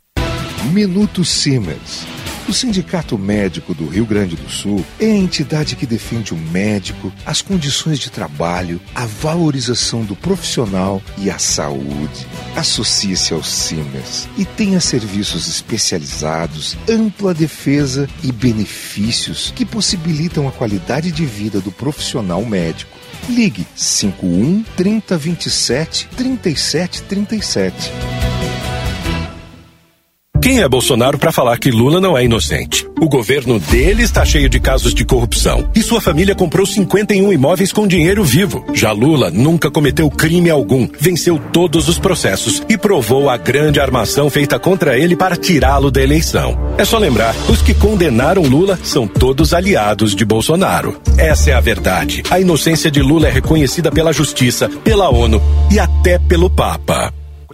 Minuto Siemens. O Sindicato Médico do Rio Grande do Sul é a entidade que defende o médico, as condições de trabalho, a valorização do profissional e a saúde. Associe-se ao Siemens e tenha serviços especializados, ampla defesa e benefícios que possibilitam a qualidade de vida do profissional médico. Ligue 51 3027 3737. Quem é Bolsonaro para falar que Lula não é inocente? O governo dele está cheio de casos de corrupção e sua família comprou 51 imóveis com dinheiro vivo. Já Lula nunca cometeu crime algum, venceu todos os processos e provou a grande armação feita contra ele para tirá-lo da eleição. É só lembrar, os que condenaram Lula são todos aliados de Bolsonaro. Essa é a verdade. A inocência de Lula é reconhecida pela justiça, pela ONU e até pelo Papa.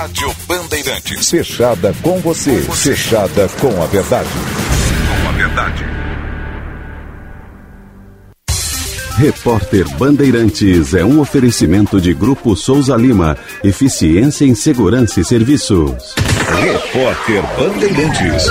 Rádio Bandeirantes. Fechada com você, fechada com a verdade. Com a verdade. Repórter Bandeirantes é um oferecimento de Grupo Souza Lima. Eficiência em Segurança e Serviços. Repórter Bandeirantes.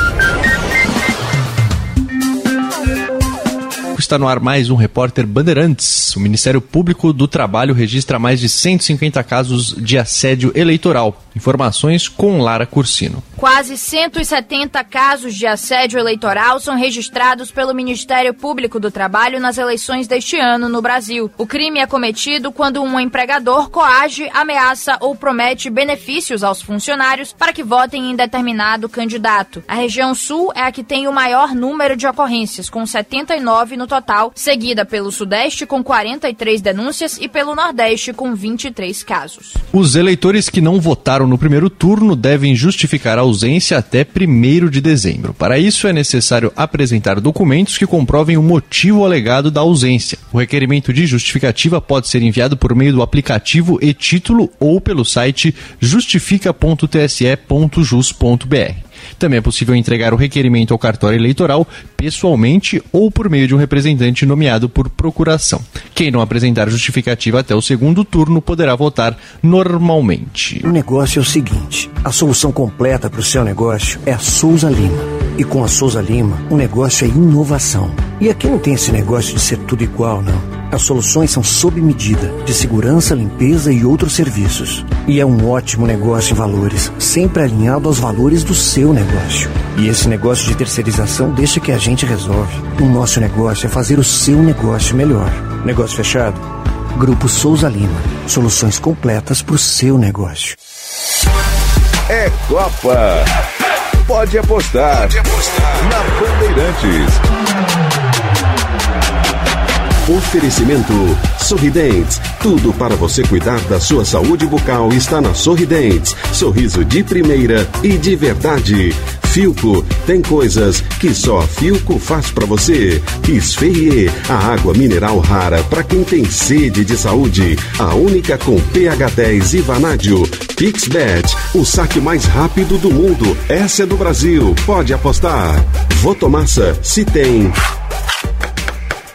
Está no ar mais um repórter Bandeirantes. O Ministério Público do Trabalho registra mais de 150 casos de assédio eleitoral. Informações com Lara Cursino. Quase 170 casos de assédio eleitoral são registrados pelo Ministério Público do Trabalho nas eleições deste ano no Brasil. O crime é cometido quando um empregador coage, ameaça ou promete benefícios aos funcionários para que votem em determinado candidato. A região sul é a que tem o maior número de ocorrências, com 79 no total, seguida pelo Sudeste com 43 denúncias e pelo Nordeste com 23 casos. Os eleitores que não votaram no primeiro turno devem justificar a ausência até 1 de dezembro. Para isso, é necessário apresentar documentos que comprovem o motivo alegado da ausência. O requerimento de justificativa pode ser enviado por meio do aplicativo e título ou pelo site justifica.tse.jus.br. Também é possível entregar o requerimento ao cartório eleitoral pessoalmente ou por meio de um representante nomeado por procuração. Quem não apresentar justificativa até o segundo turno poderá votar normalmente. O negócio é o seguinte: a solução completa para o seu negócio é a Souza Lima. E com a Souza Lima, o negócio é inovação. E aqui não tem esse negócio de ser tudo igual, não. As soluções são sob medida, de segurança, limpeza e outros serviços. E é um ótimo negócio em valores, sempre alinhado aos valores do seu negócio. E esse negócio de terceirização deixa que a gente resolve. O nosso negócio é fazer o seu negócio melhor. Negócio fechado? Grupo Souza Lima. Soluções completas para o seu negócio. É Copa. Pode apostar. Pode apostar. Na Bandeirantes. Oferecimento Sorridentes. Tudo para você cuidar da sua saúde bucal está na Sorridentes. Sorriso de primeira e de verdade. Filco tem coisas que só Filco faz para você. Esferrier, a água mineral rara para quem tem sede de saúde. A única com pH 10 e vanádio. Pixbet, o saque mais rápido do mundo. Essa é do Brasil. Pode apostar. Votomassa, se tem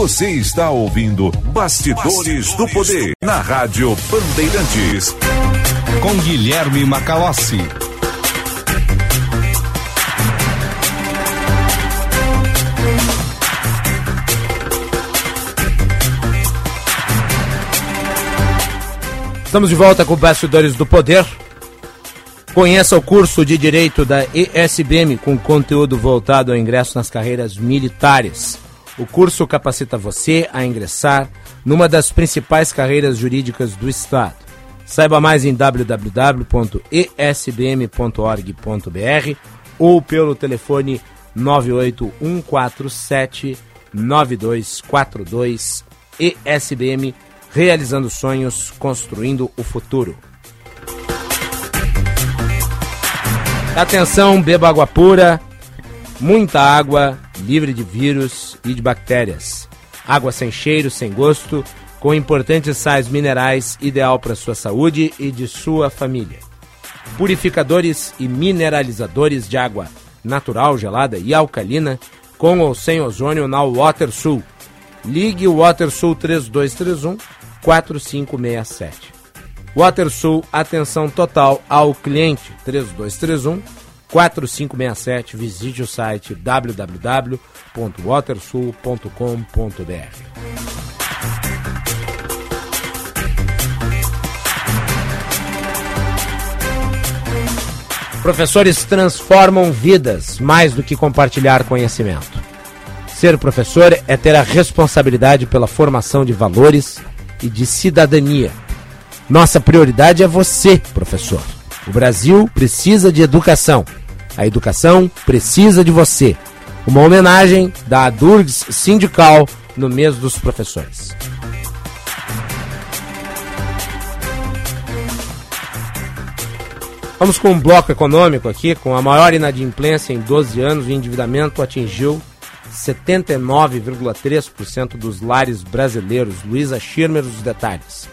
Você está ouvindo Bastidores, Bastidores do Poder na Rádio Bandeirantes. Com Guilherme Macalossi. Estamos de volta com Bastidores do Poder. Conheça o curso de Direito da ESBM com conteúdo voltado ao ingresso nas carreiras militares. O curso capacita você a ingressar numa das principais carreiras jurídicas do Estado. Saiba mais em www.esbm.org.br ou pelo telefone 98147 9242 ESBM, realizando sonhos, construindo o futuro. Atenção, beba água pura, muita água, livre de vírus e de bactérias. Água sem cheiro, sem gosto, com importantes sais minerais, ideal para sua saúde e de sua família. Purificadores e mineralizadores de água natural, gelada e alcalina, com ou sem ozônio na WaterSul. Ligue o WaterSul 3231 4567. WaterSul, atenção total ao cliente 3231 4567. Visite o site www.watersul.com.br. Professores transformam vidas mais do que compartilhar conhecimento. Ser professor é ter a responsabilidade pela formação de valores e de cidadania. Nossa prioridade é você, professor. O Brasil precisa de educação. A educação precisa de você. Uma homenagem da Adurgs Sindical no mês dos professores. Vamos com um bloco econômico aqui, com a maior inadimplência em 12 anos, o endividamento atingiu 79,3% dos lares brasileiros. Luísa Schirmer, os detalhes.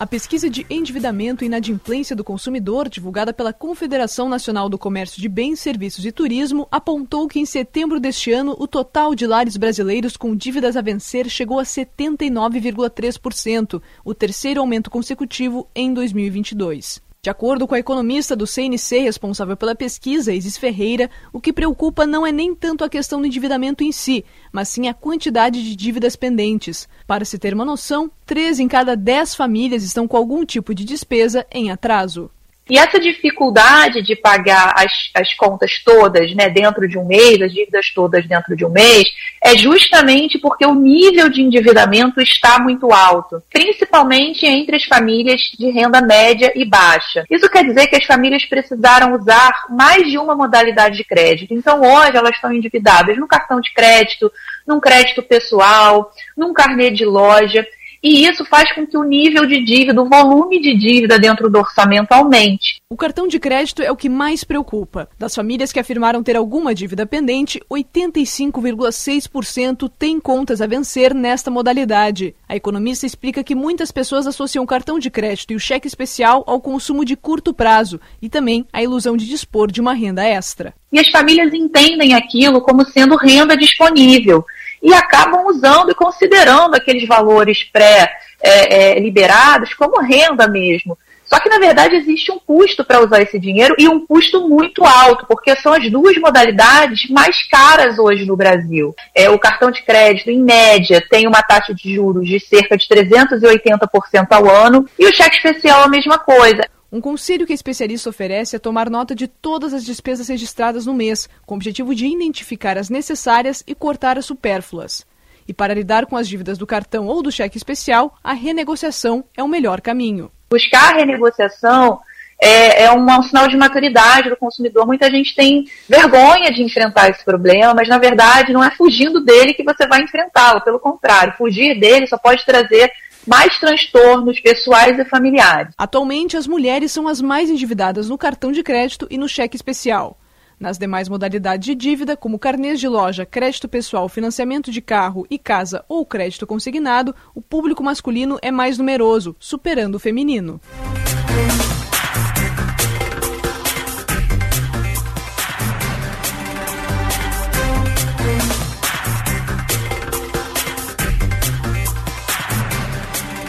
A pesquisa de endividamento e inadimplência do consumidor, divulgada pela Confederação Nacional do Comércio de Bens, Serviços e Turismo, apontou que em setembro deste ano o total de lares brasileiros com dívidas a vencer chegou a 79,3%, o terceiro aumento consecutivo em 2022. De acordo com a economista do CNC responsável pela pesquisa, Isis Ferreira, o que preocupa não é nem tanto a questão do endividamento em si, mas sim a quantidade de dívidas pendentes. Para se ter uma noção, três em cada dez famílias estão com algum tipo de despesa em atraso. E essa dificuldade de pagar as, as contas todas né, dentro de um mês, as dívidas todas dentro de um mês, é justamente porque o nível de endividamento está muito alto, principalmente entre as famílias de renda média e baixa. Isso quer dizer que as famílias precisaram usar mais de uma modalidade de crédito. Então, hoje, elas estão endividadas no cartão de crédito, num crédito pessoal, num carnê de loja e isso faz com que o nível de dívida, o volume de dívida dentro do orçamento aumente. O cartão de crédito é o que mais preocupa. Das famílias que afirmaram ter alguma dívida pendente, 85,6% têm contas a vencer nesta modalidade. A economista explica que muitas pessoas associam o cartão de crédito e o cheque especial ao consumo de curto prazo e também à ilusão de dispor de uma renda extra. E as famílias entendem aquilo como sendo renda disponível e acabam usando e considerando aqueles valores pré-liberados é, é, como renda mesmo. Só que, na verdade, existe um custo para usar esse dinheiro e um custo muito alto, porque são as duas modalidades mais caras hoje no Brasil. É, o cartão de crédito, em média, tem uma taxa de juros de cerca de 380% ao ano e o cheque especial a mesma coisa. Um conselho que a especialista oferece é tomar nota de todas as despesas registradas no mês, com o objetivo de identificar as necessárias e cortar as supérfluas. E para lidar com as dívidas do cartão ou do cheque especial, a renegociação é o melhor caminho. Buscar a renegociação é, é um, um, sinal de maturidade do consumidor. Muita gente tem vergonha de enfrentar esse problema, mas na verdade não é fugindo dele que você vai enfrentá-lo. Pelo contrário, fugir dele só pode trazer mais transtornos pessoais e familiares. Atualmente, as mulheres são as mais endividadas no cartão de crédito e no cheque especial. Nas demais modalidades de dívida, como carnês de loja, crédito pessoal, financiamento de carro e casa ou crédito consignado, o público masculino é mais numeroso, superando o feminino.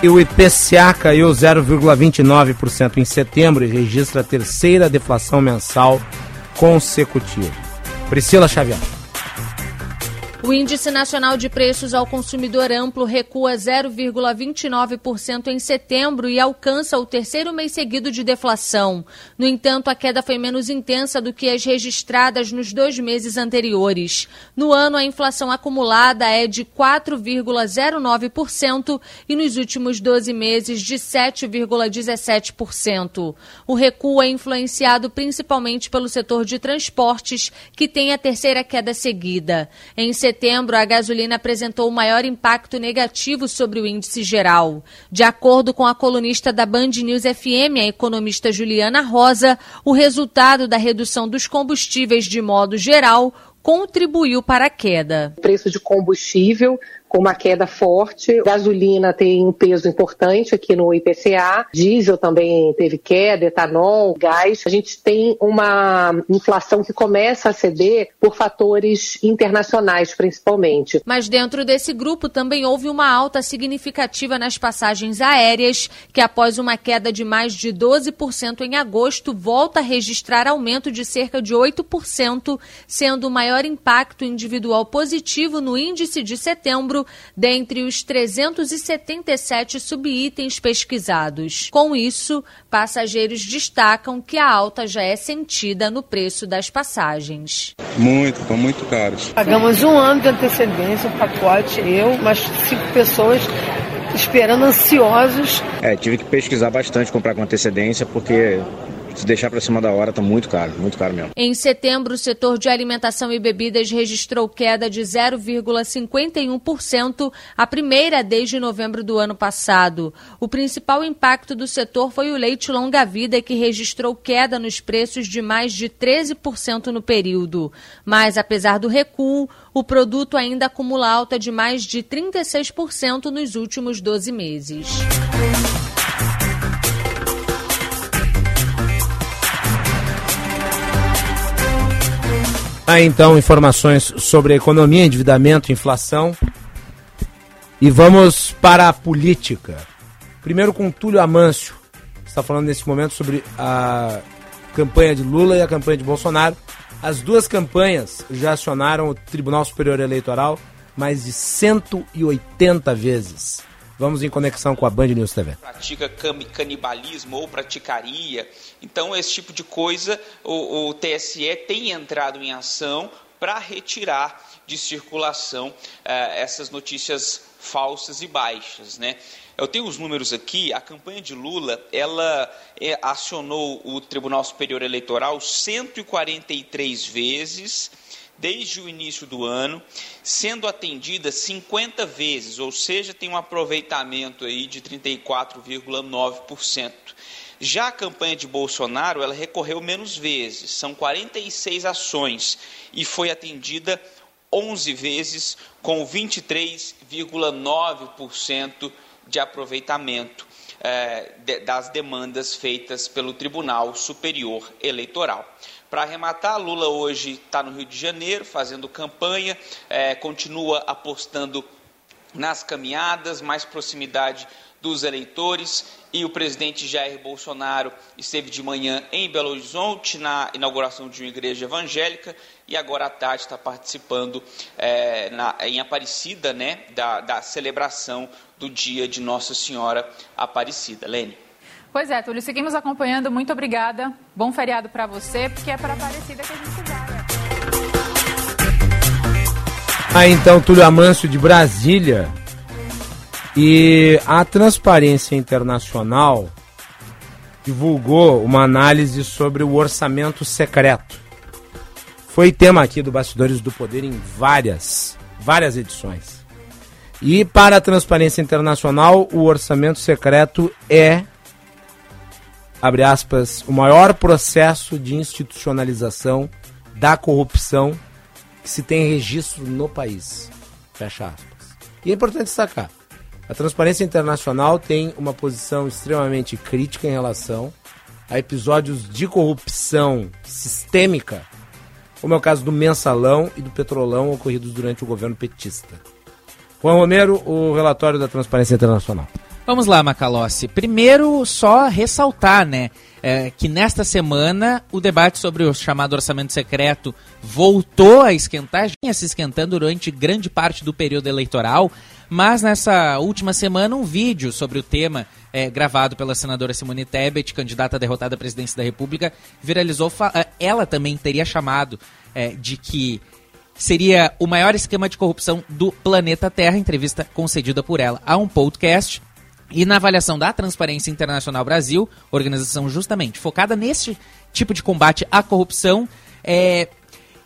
E o IPCA caiu 0,29% em setembro e registra a terceira deflação mensal consecutiva. Priscila Xavier. O Índice Nacional de Preços ao Consumidor Amplo recua 0,29% em setembro e alcança o terceiro mês seguido de deflação. No entanto, a queda foi menos intensa do que as registradas nos dois meses anteriores. No ano, a inflação acumulada é de 4,09% e nos últimos 12 meses de 7,17%. O recuo é influenciado principalmente pelo setor de transportes, que tem a terceira queda seguida. Em setembro, a gasolina apresentou o maior impacto negativo sobre o índice geral. De acordo com a colunista da Band News FM, a economista Juliana Rosa, o resultado da redução dos combustíveis de modo geral contribuiu para a queda. O preço de combustível com uma queda forte. Gasolina tem um peso importante aqui no IPCA, diesel também teve queda, etanol, gás. A gente tem uma inflação que começa a ceder por fatores internacionais, principalmente. Mas dentro desse grupo também houve uma alta significativa nas passagens aéreas, que após uma queda de mais de 12% em agosto, volta a registrar aumento de cerca de 8%, sendo o maior impacto individual positivo no índice de setembro dentre os 377 subitens pesquisados. Com isso, passageiros destacam que a alta já é sentida no preço das passagens. Muito, estão muito caros. Pagamos um ano de antecedência, o pacote, eu, mais cinco pessoas esperando ansiosos. É, tive que pesquisar bastante, comprar com antecedência, porque se deixar para cima da hora, tá muito caro, muito caro mesmo. Em setembro, o setor de alimentação e bebidas registrou queda de 0,51%, a primeira desde novembro do ano passado. O principal impacto do setor foi o leite longa-vida, que registrou queda nos preços de mais de 13% no período. Mas, apesar do recuo, o produto ainda acumula alta de mais de 36% nos últimos 12 meses. Aí então informações sobre economia, endividamento, inflação. E vamos para a política. Primeiro com Túlio Amâncio. Está falando nesse momento sobre a campanha de Lula e a campanha de Bolsonaro. As duas campanhas já acionaram o Tribunal Superior Eleitoral mais de 180 vezes. Vamos em conexão com a Band News TV. Pratica canibalismo ou praticaria. Então, esse tipo de coisa, o, o TSE tem entrado em ação para retirar de circulação uh, essas notícias falsas e baixas, né? Eu tenho os números aqui. A campanha de Lula, ela é, acionou o Tribunal Superior Eleitoral 143 vezes desde o início do ano, sendo atendida 50 vezes, ou seja, tem um aproveitamento aí de 34,9%. Já a campanha de Bolsonaro, ela recorreu menos vezes, são 46 ações e foi atendida 11 vezes com 23,9% de aproveitamento eh, de, das demandas feitas pelo Tribunal Superior Eleitoral. Para arrematar, Lula hoje está no Rio de Janeiro fazendo campanha, é, continua apostando nas caminhadas, mais proximidade dos eleitores e o presidente Jair Bolsonaro esteve de manhã em Belo Horizonte na inauguração de uma igreja evangélica e agora à tarde está participando é, na, em Aparecida, né, da, da celebração do dia de Nossa Senhora Aparecida. Lene. Pois é, Túlio, seguimos acompanhando. Muito obrigada. Bom feriado para você, porque é para Aparecida que a gente vai. Aí então, Túlio Amâncio de Brasília. E a Transparência Internacional divulgou uma análise sobre o orçamento secreto. Foi tema aqui do Bastidores do Poder em várias, várias edições. E para a Transparência Internacional, o orçamento secreto é abre aspas, o maior processo de institucionalização da corrupção que se tem registro no país. Fecha aspas. E é importante destacar, a Transparência Internacional tem uma posição extremamente crítica em relação a episódios de corrupção sistêmica, como é o caso do Mensalão e do Petrolão ocorridos durante o governo petista. Juan Romero, o relatório da Transparência Internacional. Vamos lá, Macalossi. Primeiro, só ressaltar, né, é, que nesta semana o debate sobre o chamado orçamento secreto voltou a esquentar, vinha se esquentando durante grande parte do período eleitoral, mas nessa última semana um vídeo sobre o tema é, gravado pela senadora Simone Tebet, candidata derrotada à presidência da República, viralizou. É, ela também teria chamado é, de que seria o maior esquema de corrupção do planeta Terra, entrevista concedida por ela a um podcast. E na avaliação da Transparência Internacional Brasil, organização justamente focada nesse tipo de combate à corrupção, é,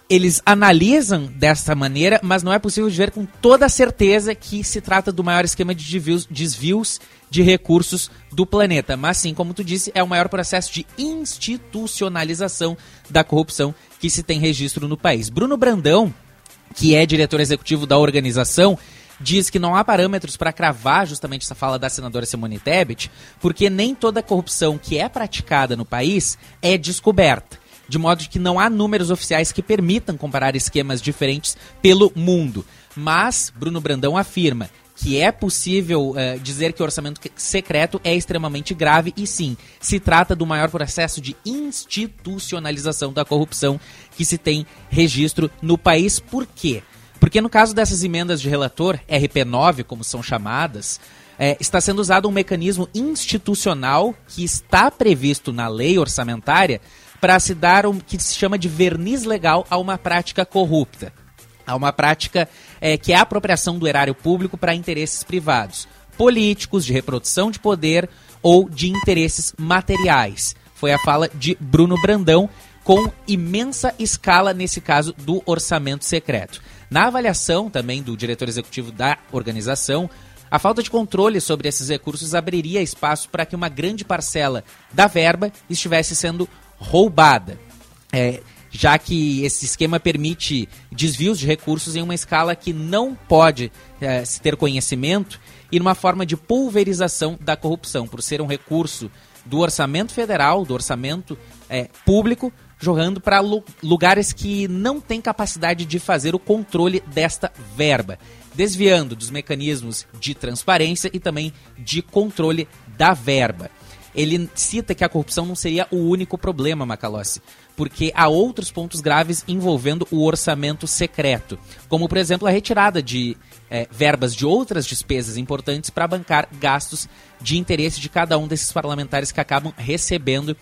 eles analisam dessa maneira, mas não é possível ver com toda certeza que se trata do maior esquema de desvios, desvios de recursos do planeta. Mas sim, como tu disse, é o maior processo de institucionalização da corrupção que se tem registro no país. Bruno Brandão, que é diretor executivo da organização, diz que não há parâmetros para cravar justamente essa fala da senadora Simone Tebet, porque nem toda corrupção que é praticada no país é descoberta. De modo que não há números oficiais que permitam comparar esquemas diferentes pelo mundo. Mas Bruno Brandão afirma que é possível uh, dizer que o orçamento secreto é extremamente grave e sim, se trata do maior processo de institucionalização da corrupção que se tem registro no país. Por quê? Porque no caso dessas emendas de relator, RP9, como são chamadas, é, está sendo usado um mecanismo institucional que está previsto na lei orçamentária para se dar o que se chama de verniz legal a uma prática corrupta, a uma prática é, que é a apropriação do erário público para interesses privados, políticos, de reprodução de poder ou de interesses materiais. Foi a fala de Bruno Brandão, com imensa escala, nesse caso, do orçamento secreto. Na avaliação também do diretor executivo da organização, a falta de controle sobre esses recursos abriria espaço para que uma grande parcela da verba estivesse sendo roubada. É, já que esse esquema permite desvios de recursos em uma escala que não pode é, se ter conhecimento e numa forma de pulverização da corrupção, por ser um recurso do orçamento federal, do orçamento é, público, jogando para lugares que não têm capacidade de fazer o controle desta verba, desviando dos mecanismos de transparência e também de controle da verba. Ele cita que a corrupção não seria o único problema, Macalossi, porque há outros pontos graves envolvendo o orçamento secreto, como por exemplo a retirada de é, verbas de outras despesas importantes para bancar gastos de interesse de cada um desses parlamentares que acabam recebendo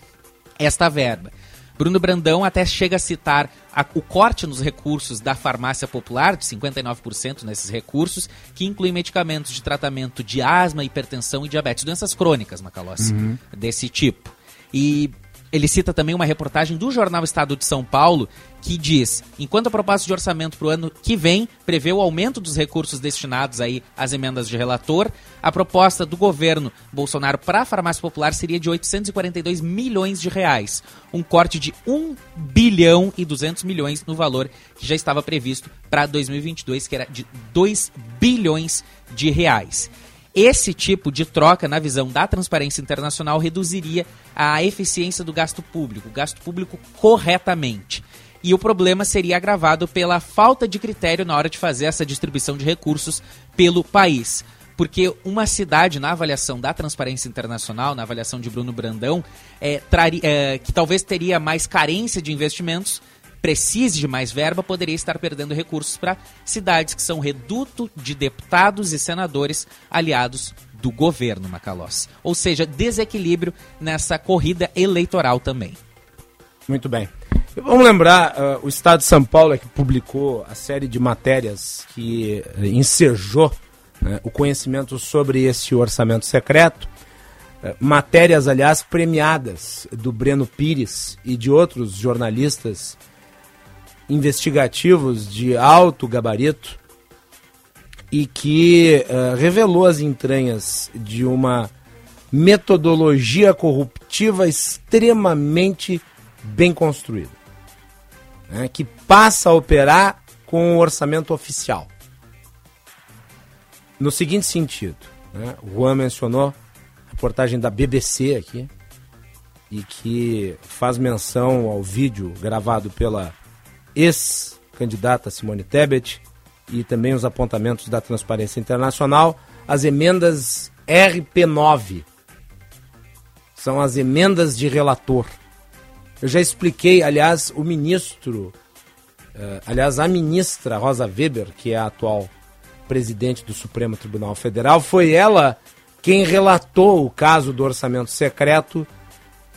esta verba. Bruno Brandão até chega a citar a, o corte nos recursos da farmácia popular, de 59% nesses recursos, que inclui medicamentos de tratamento de asma, hipertensão e diabetes, doenças crônicas, Macalossi, uhum. desse tipo. E ele cita também uma reportagem do jornal Estado de São Paulo que diz: enquanto a proposta de orçamento para o ano que vem prevê o aumento dos recursos destinados aí às emendas de relator, a proposta do governo Bolsonaro para a farmácia popular seria de 842 milhões de reais, um corte de 1 bilhão e 200 milhões no valor que já estava previsto para 2022, que era de 2 bilhões de reais. Esse tipo de troca, na visão da transparência internacional, reduziria a eficiência do gasto público, o gasto público corretamente. E o problema seria agravado pela falta de critério na hora de fazer essa distribuição de recursos pelo país. Porque uma cidade, na avaliação da Transparência Internacional, na avaliação de Bruno Brandão, é, traria, é, que talvez teria mais carência de investimentos, precise de mais verba, poderia estar perdendo recursos para cidades que são reduto de deputados e senadores aliados do governo Macalós. Ou seja, desequilíbrio nessa corrida eleitoral também. Muito bem. Vamos lembrar, uh, o Estado de São Paulo é que publicou a série de matérias que uh, ensejou uh, o conhecimento sobre esse orçamento secreto. Uh, matérias, aliás, premiadas do Breno Pires e de outros jornalistas investigativos de alto gabarito e que uh, revelou as entranhas de uma metodologia corruptiva extremamente bem construída, né, que passa a operar com o orçamento oficial. No seguinte sentido, né, o Juan mencionou a reportagem da BBC aqui, e que faz menção ao vídeo gravado pela ex-candidata Simone Tebet e também os apontamentos da Transparência Internacional, as emendas RP9. São as emendas de relator. Eu já expliquei, aliás, o ministro, uh, aliás, a ministra Rosa Weber, que é a atual presidente do Supremo Tribunal Federal, foi ela quem relatou o caso do orçamento secreto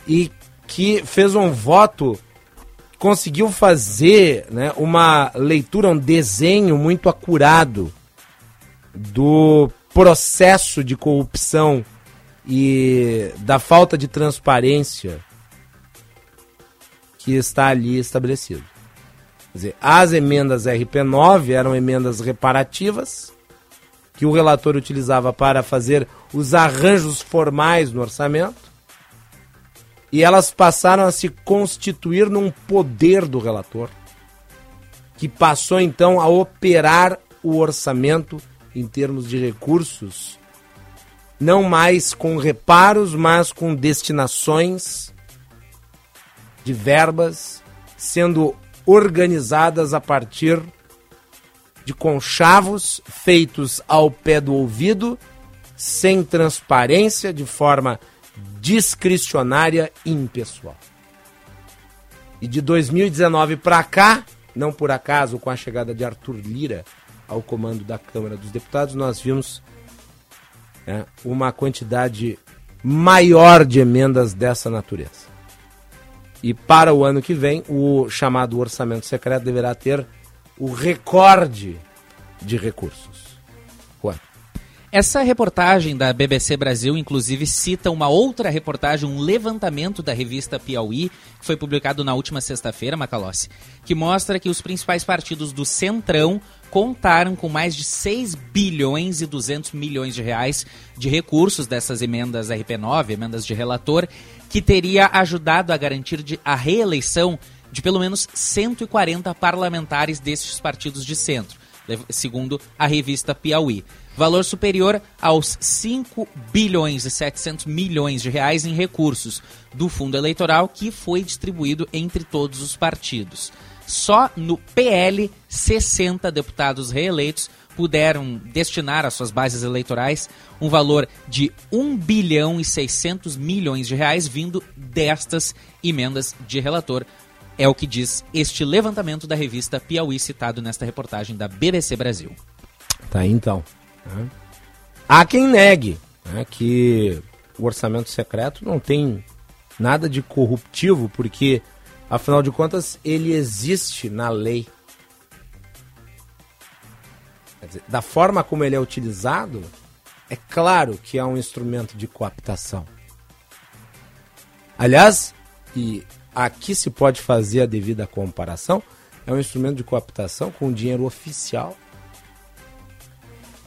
e que fez um voto conseguiu fazer né, uma leitura, um desenho muito acurado do processo de corrupção e da falta de transparência que está ali estabelecido. Quer dizer, as emendas RP9 eram emendas reparativas que o relator utilizava para fazer os arranjos formais no orçamento e elas passaram a se constituir num poder do relator, que passou então a operar o orçamento em termos de recursos, não mais com reparos, mas com destinações de verbas sendo organizadas a partir de conchavos feitos ao pé do ouvido, sem transparência, de forma discricionária e impessoal. E de 2019 para cá, não por acaso com a chegada de Arthur Lira ao comando da Câmara dos Deputados, nós vimos né, uma quantidade maior de emendas dessa natureza. E para o ano que vem, o chamado orçamento secreto deverá ter o recorde de recursos. Essa reportagem da BBC Brasil, inclusive, cita uma outra reportagem, um levantamento da revista Piauí, que foi publicado na última sexta-feira, Macalossi, que mostra que os principais partidos do Centrão contaram com mais de 6 bilhões e 200 milhões de reais de recursos dessas emendas RP9, emendas de relator, que teria ajudado a garantir a reeleição de pelo menos 140 parlamentares desses partidos de centro, segundo a revista Piauí. Valor superior aos 5 bilhões e 700 milhões de reais em recursos do fundo eleitoral que foi distribuído entre todos os partidos. Só no PL, 60 deputados reeleitos puderam destinar às suas bases eleitorais um valor de 1 bilhão e 600 milhões de reais vindo destas emendas de relator. É o que diz este levantamento da revista Piauí citado nesta reportagem da BBC Brasil. Tá então. Né? Há quem negue né, que o orçamento secreto não tem nada de corruptivo, porque, afinal de contas, ele existe na lei. Dizer, da forma como ele é utilizado, é claro que é um instrumento de coaptação. Aliás, e aqui se pode fazer a devida comparação, é um instrumento de coaptação com dinheiro oficial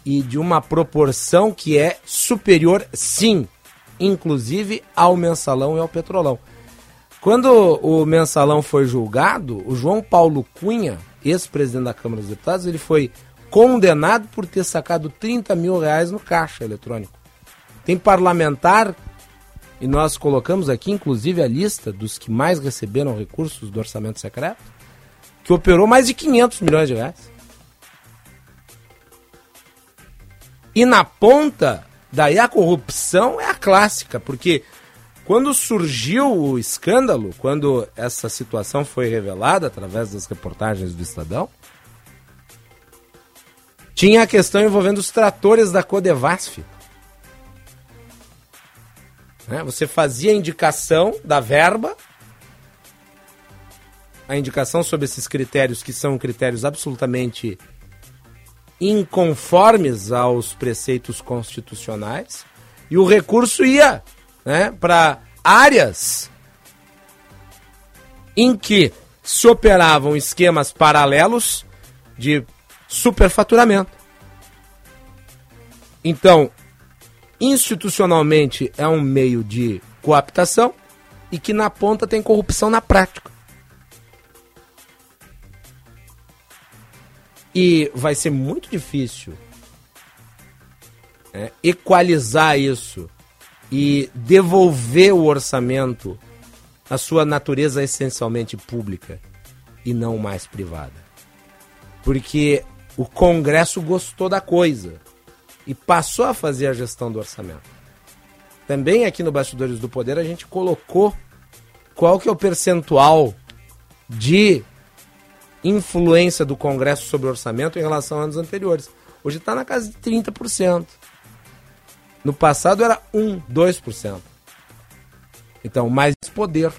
e de uma proporção que é superior, sim, inclusive ao mensalão e ao petrolão. Quando o mensalão foi julgado, o João Paulo Cunha, ex-presidente da Câmara dos Deputados, ele foi condenado por ter sacado 30 mil reais no caixa eletrônico. Tem parlamentar, e nós colocamos aqui inclusive a lista dos que mais receberam recursos do orçamento secreto, que operou mais de 500 milhões de reais. E na ponta, daí a corrupção é a clássica, porque quando surgiu o escândalo, quando essa situação foi revelada através das reportagens do Estadão, tinha a questão envolvendo os tratores da Codevasf. Né? Você fazia a indicação da verba, a indicação sobre esses critérios que são critérios absolutamente inconformes aos preceitos constitucionais, e o recurso ia né, para áreas em que se operavam esquemas paralelos de superfaturamento. Então, institucionalmente é um meio de coaptação e que na ponta tem corrupção na prática. E vai ser muito difícil é, equalizar isso e devolver o orçamento à sua natureza essencialmente pública e não mais privada. Porque o Congresso gostou da coisa e passou a fazer a gestão do orçamento. Também aqui no Bastidores do Poder a gente colocou qual que é o percentual de influência do Congresso sobre o orçamento em relação a anos anteriores. Hoje está na casa de 30%. No passado era 1, 2%. Então, mais poder.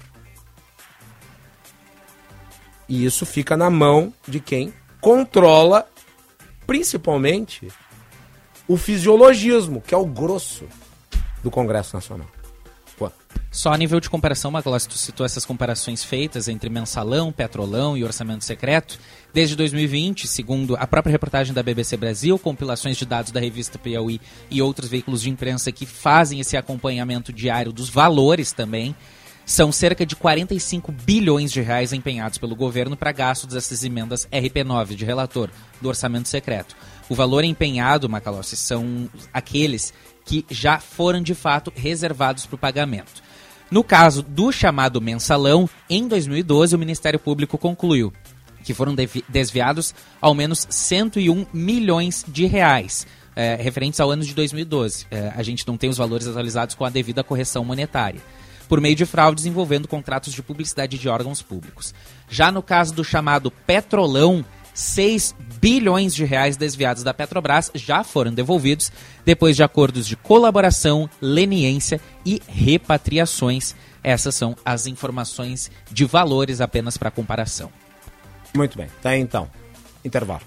E isso fica na mão de quem controla principalmente o fisiologismo, que é o grosso do Congresso Nacional. Pô. Só a nível de comparação, Macalossi, tu citou essas comparações feitas entre mensalão, petrolão e orçamento secreto. Desde 2020, segundo a própria reportagem da BBC Brasil, compilações de dados da revista Piauí e outros veículos de imprensa que fazem esse acompanhamento diário dos valores também, são cerca de 45 bilhões de reais empenhados pelo governo para gastos dessas emendas RP9 de relator do orçamento secreto. O valor empenhado, Macalossi, são aqueles que já foram de fato reservados para o pagamento. No caso do chamado mensalão, em 2012 o Ministério Público concluiu que foram desviados ao menos 101 milhões de reais. É, referentes ao ano de 2012. É, a gente não tem os valores atualizados com a devida correção monetária por meio de fraudes envolvendo contratos de publicidade de órgãos públicos. Já no caso do chamado Petrolão, 6 bilhões de reais desviados da Petrobras já foram devolvidos depois de acordos de colaboração, leniência e repatriações. Essas são as informações de valores apenas para comparação. Muito bem, tá aí então. Intervalo.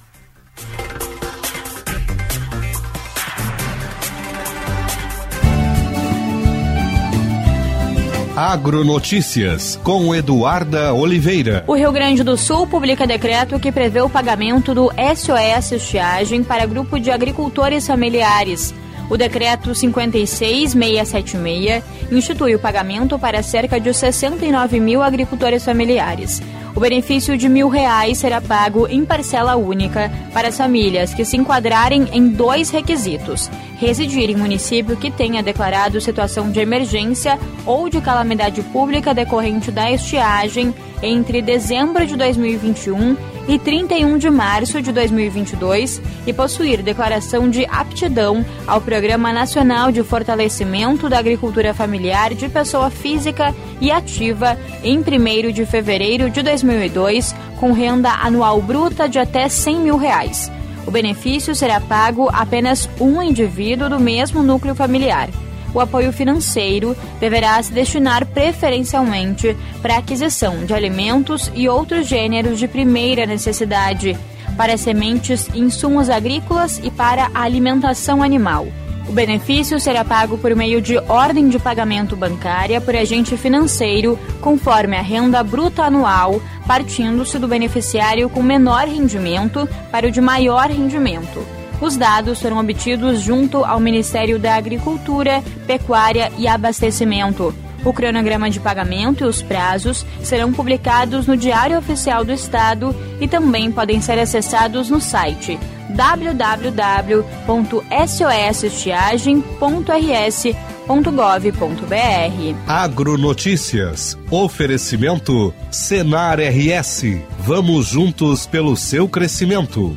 Agronotícias, com Eduarda Oliveira. O Rio Grande do Sul publica decreto que prevê o pagamento do SOS Estiagem para grupo de agricultores familiares. O decreto 56676 institui o pagamento para cerca de 69 mil agricultores familiares. O benefício de mil reais será pago em parcela única para as famílias que se enquadrarem em dois requisitos: residir em município que tenha declarado situação de emergência ou de calamidade pública decorrente da estiagem entre dezembro de 2021 e 31 de março de 2022 e possuir declaração de aptidão ao Programa Nacional de Fortalecimento da Agricultura Familiar de Pessoa Física e Ativa em 1 de fevereiro de 2002, com renda anual bruta de até 100 mil reais. O benefício será pago apenas um indivíduo do mesmo núcleo familiar o apoio financeiro deverá se destinar preferencialmente para a aquisição de alimentos e outros gêneros de primeira necessidade, para sementes e insumos agrícolas e para a alimentação animal. O benefício será pago por meio de ordem de pagamento bancária por agente financeiro, conforme a renda bruta anual, partindo-se do beneficiário com menor rendimento para o de maior rendimento. Os dados foram obtidos junto ao Ministério da Agricultura, Pecuária e Abastecimento. O cronograma de pagamento e os prazos serão publicados no Diário Oficial do Estado e também podem ser acessados no site www.sosestiagem.rs.gov.br. Agronotícias. Oferecimento Senar RS. Vamos juntos pelo seu crescimento.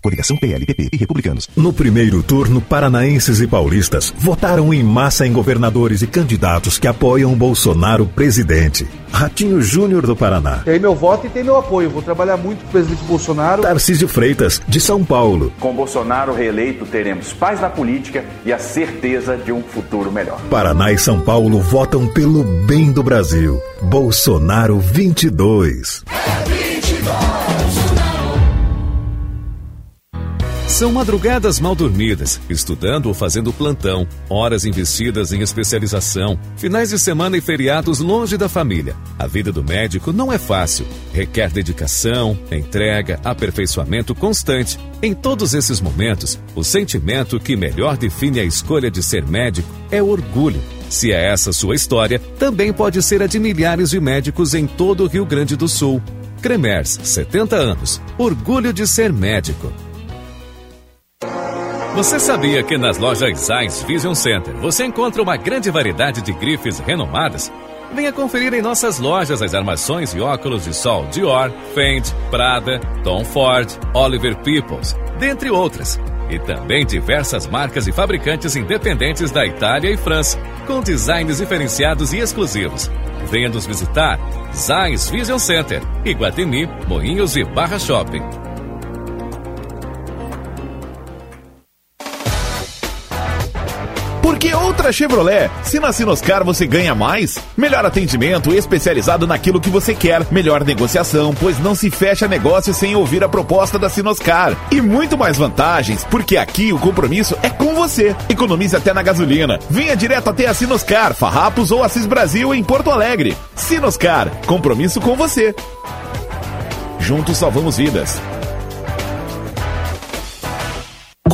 Coligação PLPP e Republicanos. No primeiro turno, paranaenses e paulistas votaram em massa em governadores e candidatos que apoiam Bolsonaro presidente. Ratinho Júnior do Paraná. Tem meu voto e tem meu apoio. Vou trabalhar muito com o presidente Bolsonaro. Tarcísio Freitas, de São Paulo. Com Bolsonaro reeleito, teremos paz na política e a certeza de um futuro melhor. Paraná e São Paulo votam pelo bem do Brasil. Bolsonaro 22. É 22. São madrugadas mal dormidas, estudando ou fazendo plantão, horas investidas em especialização, finais de semana e feriados longe da família. A vida do médico não é fácil. Requer dedicação, entrega, aperfeiçoamento constante. Em todos esses momentos, o sentimento que melhor define a escolha de ser médico é orgulho. Se é essa sua história, também pode ser a de milhares de médicos em todo o Rio Grande do Sul. Cremers, 70 anos. Orgulho de ser médico. Você sabia que nas lojas Zeiss Vision Center você encontra uma grande variedade de grifes renomadas? Venha conferir em nossas lojas as armações e óculos de sol Dior, Fendi, Prada, Tom Ford, Oliver Peoples, dentre outras. E também diversas marcas e fabricantes independentes da Itália e França, com designs diferenciados e exclusivos. Venha nos visitar. Zeiss Vision Center, Iguatemi, Moinhos e Barra Shopping. Porque outra Chevrolet. Se na Sinoscar você ganha mais, melhor atendimento especializado naquilo que você quer, melhor negociação, pois não se fecha negócio sem ouvir a proposta da Sinoscar. E muito mais vantagens, porque aqui o compromisso é com você. Economize até na gasolina. Venha direto até a Sinoscar, Farrapos ou Assis Brasil em Porto Alegre. Sinoscar, compromisso com você. Juntos salvamos vidas.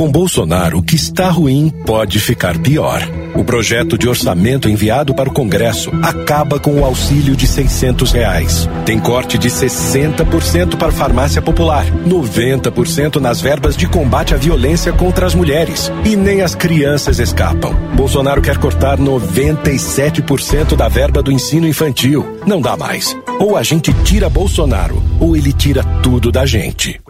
Com Bolsonaro, o que está ruim pode ficar pior. O projeto de orçamento enviado para o Congresso acaba com o auxílio de 600 reais. Tem corte de 60% para farmácia popular, 90% nas verbas de combate à violência contra as mulheres. E nem as crianças escapam. Bolsonaro quer cortar 97% da verba do ensino infantil. Não dá mais. Ou a gente tira Bolsonaro, ou ele tira tudo da gente.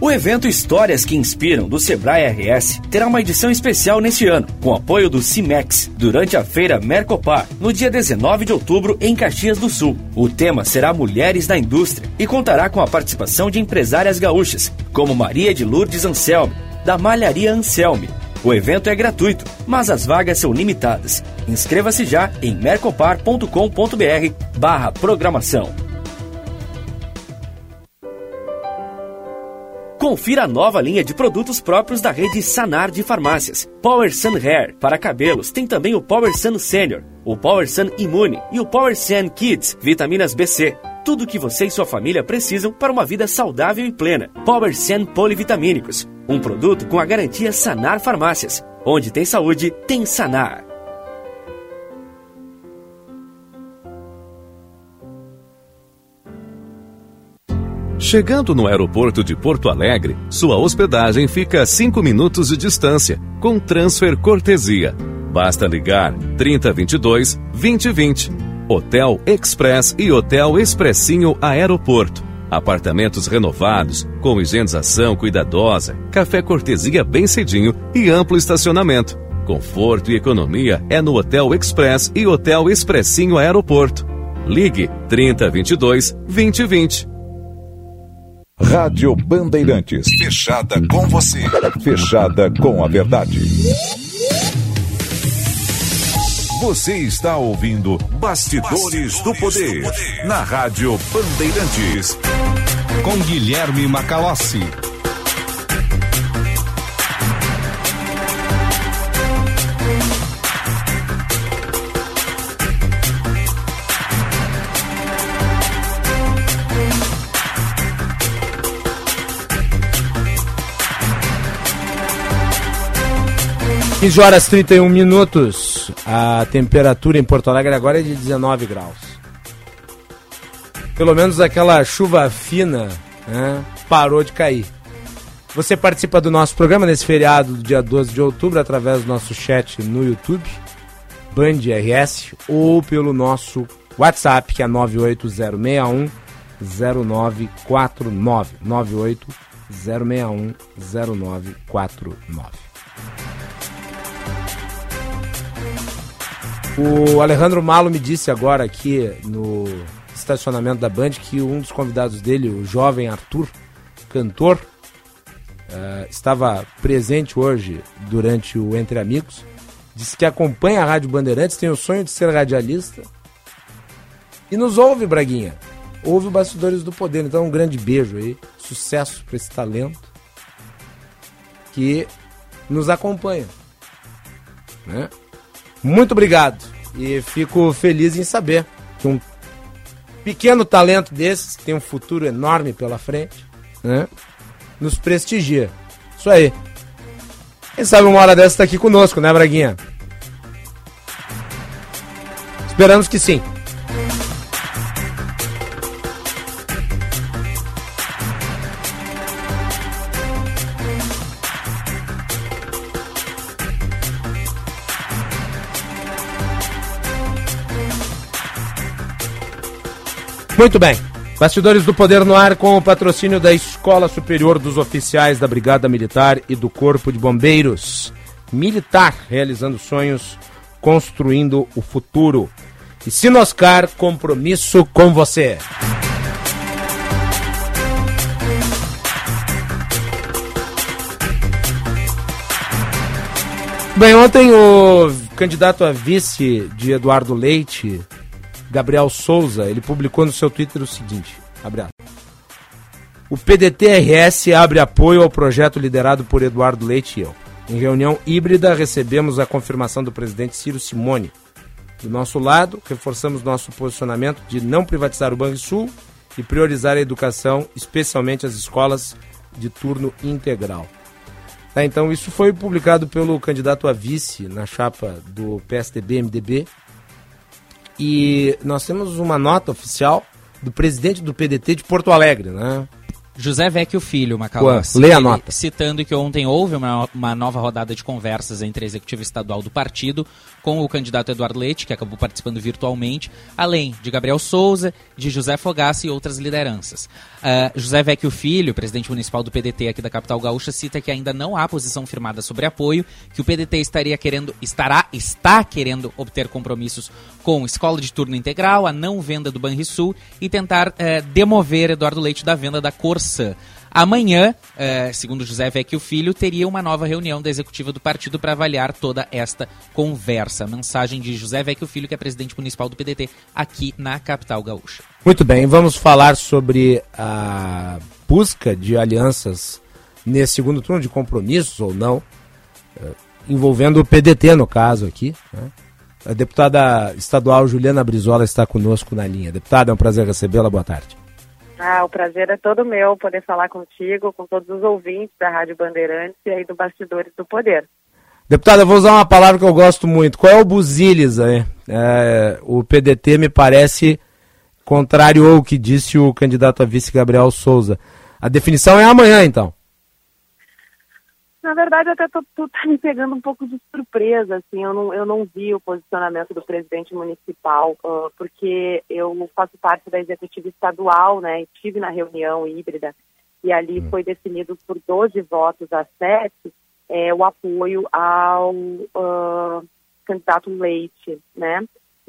O evento Histórias que Inspiram do Sebrae RS terá uma edição especial neste ano, com apoio do CIMEX, durante a feira Mercopar, no dia 19 de outubro, em Caxias do Sul. O tema será Mulheres na Indústria e contará com a participação de empresárias gaúchas, como Maria de Lourdes Anselme, da Malharia Anselme. O evento é gratuito, mas as vagas são limitadas. Inscreva-se já em mercopar.com.br barra programação. Confira a nova linha de produtos próprios da rede Sanar de farmácias. Power Sun Hair para cabelos tem também o Power Sun Senior, o Power Sun Imune e o Power Sun Kids, vitaminas BC. Tudo o que você e sua família precisam para uma vida saudável e plena. Power Sun Polivitamínicos, um produto com a garantia Sanar Farmácias. Onde tem saúde, tem Sanar. Chegando no aeroporto de Porto Alegre, sua hospedagem fica a 5 minutos de distância, com transfer cortesia. Basta ligar 3022 2020. Hotel Express e Hotel Expressinho Aeroporto. Apartamentos renovados, com higienização cuidadosa, café cortesia bem cedinho e amplo estacionamento. Conforto e economia é no Hotel Express e Hotel Expressinho Aeroporto. Ligue 3022 2020. Rádio Bandeirantes. Fechada com você. Fechada com a verdade. Você está ouvindo Bastidores, Bastidores do, poder, do Poder na Rádio Bandeirantes. Com Guilherme Macalossi. 15 horas 31 minutos. A temperatura em Porto Alegre agora é de 19 graus. Pelo menos aquela chuva fina né, parou de cair. Você participa do nosso programa nesse feriado do dia 12 de outubro através do nosso chat no YouTube, Band RS, ou pelo nosso WhatsApp, que é 98061 0949. 98061 0949. O Alejandro Malo me disse agora aqui no estacionamento da Band que um dos convidados dele, o jovem Arthur, cantor, uh, estava presente hoje durante o Entre Amigos. Disse que acompanha a Rádio Bandeirantes, tem o sonho de ser radialista. E nos ouve, Braguinha. Ouve o Bastidores do Poder. Então, um grande beijo aí. Sucesso para esse talento que nos acompanha. Né? Muito obrigado. E fico feliz em saber que um pequeno talento desses, que tem um futuro enorme pela frente, né, nos prestigia. Isso aí. Quem sabe uma hora dessa está aqui conosco, né, Braguinha? Esperamos que sim. Muito bem. Bastidores do Poder no Ar com o patrocínio da Escola Superior dos Oficiais da Brigada Militar e do Corpo de Bombeiros. Militar, realizando sonhos, construindo o futuro. E Sinoscar, compromisso com você. Bem, ontem o candidato a vice de Eduardo Leite Gabriel Souza, ele publicou no seu Twitter o seguinte, abre O PDT-RS abre apoio ao projeto liderado por Eduardo Leite e eu. Em reunião híbrida, recebemos a confirmação do presidente Ciro Simone. Do nosso lado, reforçamos nosso posicionamento de não privatizar o Banrisul e priorizar a educação, especialmente as escolas de turno integral. Tá, então, isso foi publicado pelo candidato a vice na chapa do PSDB-MDB, e nós temos uma nota oficial do presidente do PDT de Porto Alegre, né? José Vecchio Filho, Macalossi. Lê a nota. Citando que ontem houve uma, uma nova rodada de conversas entre a executiva estadual do partido com o candidato Eduardo Leite, que acabou participando virtualmente, além de Gabriel Souza, de José Fogassi e outras lideranças. Uh, José Vecchio Filho, presidente municipal do PDT aqui da capital gaúcha, cita que ainda não há posição firmada sobre apoio, que o PDT estaria querendo, estará, está querendo obter compromissos com escola de turno integral, a não venda do Banrisul e tentar uh, demover Eduardo Leite da venda da Corsa. Amanhã, eh, segundo José Vecchio Filho, teria uma nova reunião da executiva do partido para avaliar toda esta conversa. Mensagem de José Vecchio Filho, que é presidente municipal do PDT aqui na capital gaúcha. Muito bem, vamos falar sobre a busca de alianças nesse segundo turno, de compromissos ou não, eh, envolvendo o PDT no caso aqui. Né? A deputada estadual Juliana Brizola está conosco na linha. Deputada, é um prazer recebê-la. Boa tarde. Ah, o prazer é todo meu poder falar contigo, com todos os ouvintes da Rádio Bandeirantes e aí do Bastidores do Poder. Deputada, vou usar uma palavra que eu gosto muito. Qual é o buziles aí? É, o PDT me parece contrariou o que disse o candidato a vice Gabriel Souza. A definição é amanhã, então. Na verdade, até tu tá me pegando um pouco de surpresa, assim, eu não, eu não vi o posicionamento do presidente municipal, uh, porque eu faço parte da executiva estadual, né, estive na reunião híbrida, e ali foi definido por 12 votos a 7 é, o apoio ao uh, candidato Leite, né.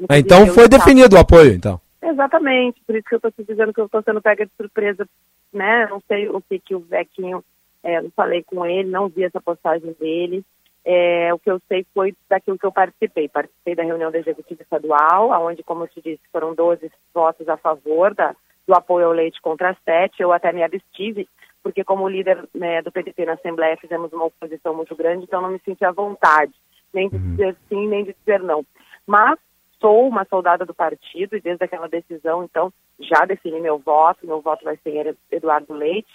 Ah, então foi definido o apoio, então. Exatamente, por isso que eu estou te dizendo que eu estou sendo pega de surpresa, né, não sei o que que o Vequinho é, eu falei com ele, não vi essa postagem dele. É, o que eu sei foi daquilo que eu participei. Participei da reunião da Executiva Estadual, onde, como eu te disse, foram 12 votos a favor da, do apoio ao leite contra 7. Eu até me abstive, porque como líder né, do PDT na Assembleia fizemos uma oposição muito grande, então não me senti à vontade, nem de uhum. dizer sim, nem de dizer não. Mas sou uma soldada do partido e desde aquela decisão, então, já defini meu voto, meu voto vai ser Eduardo Leite,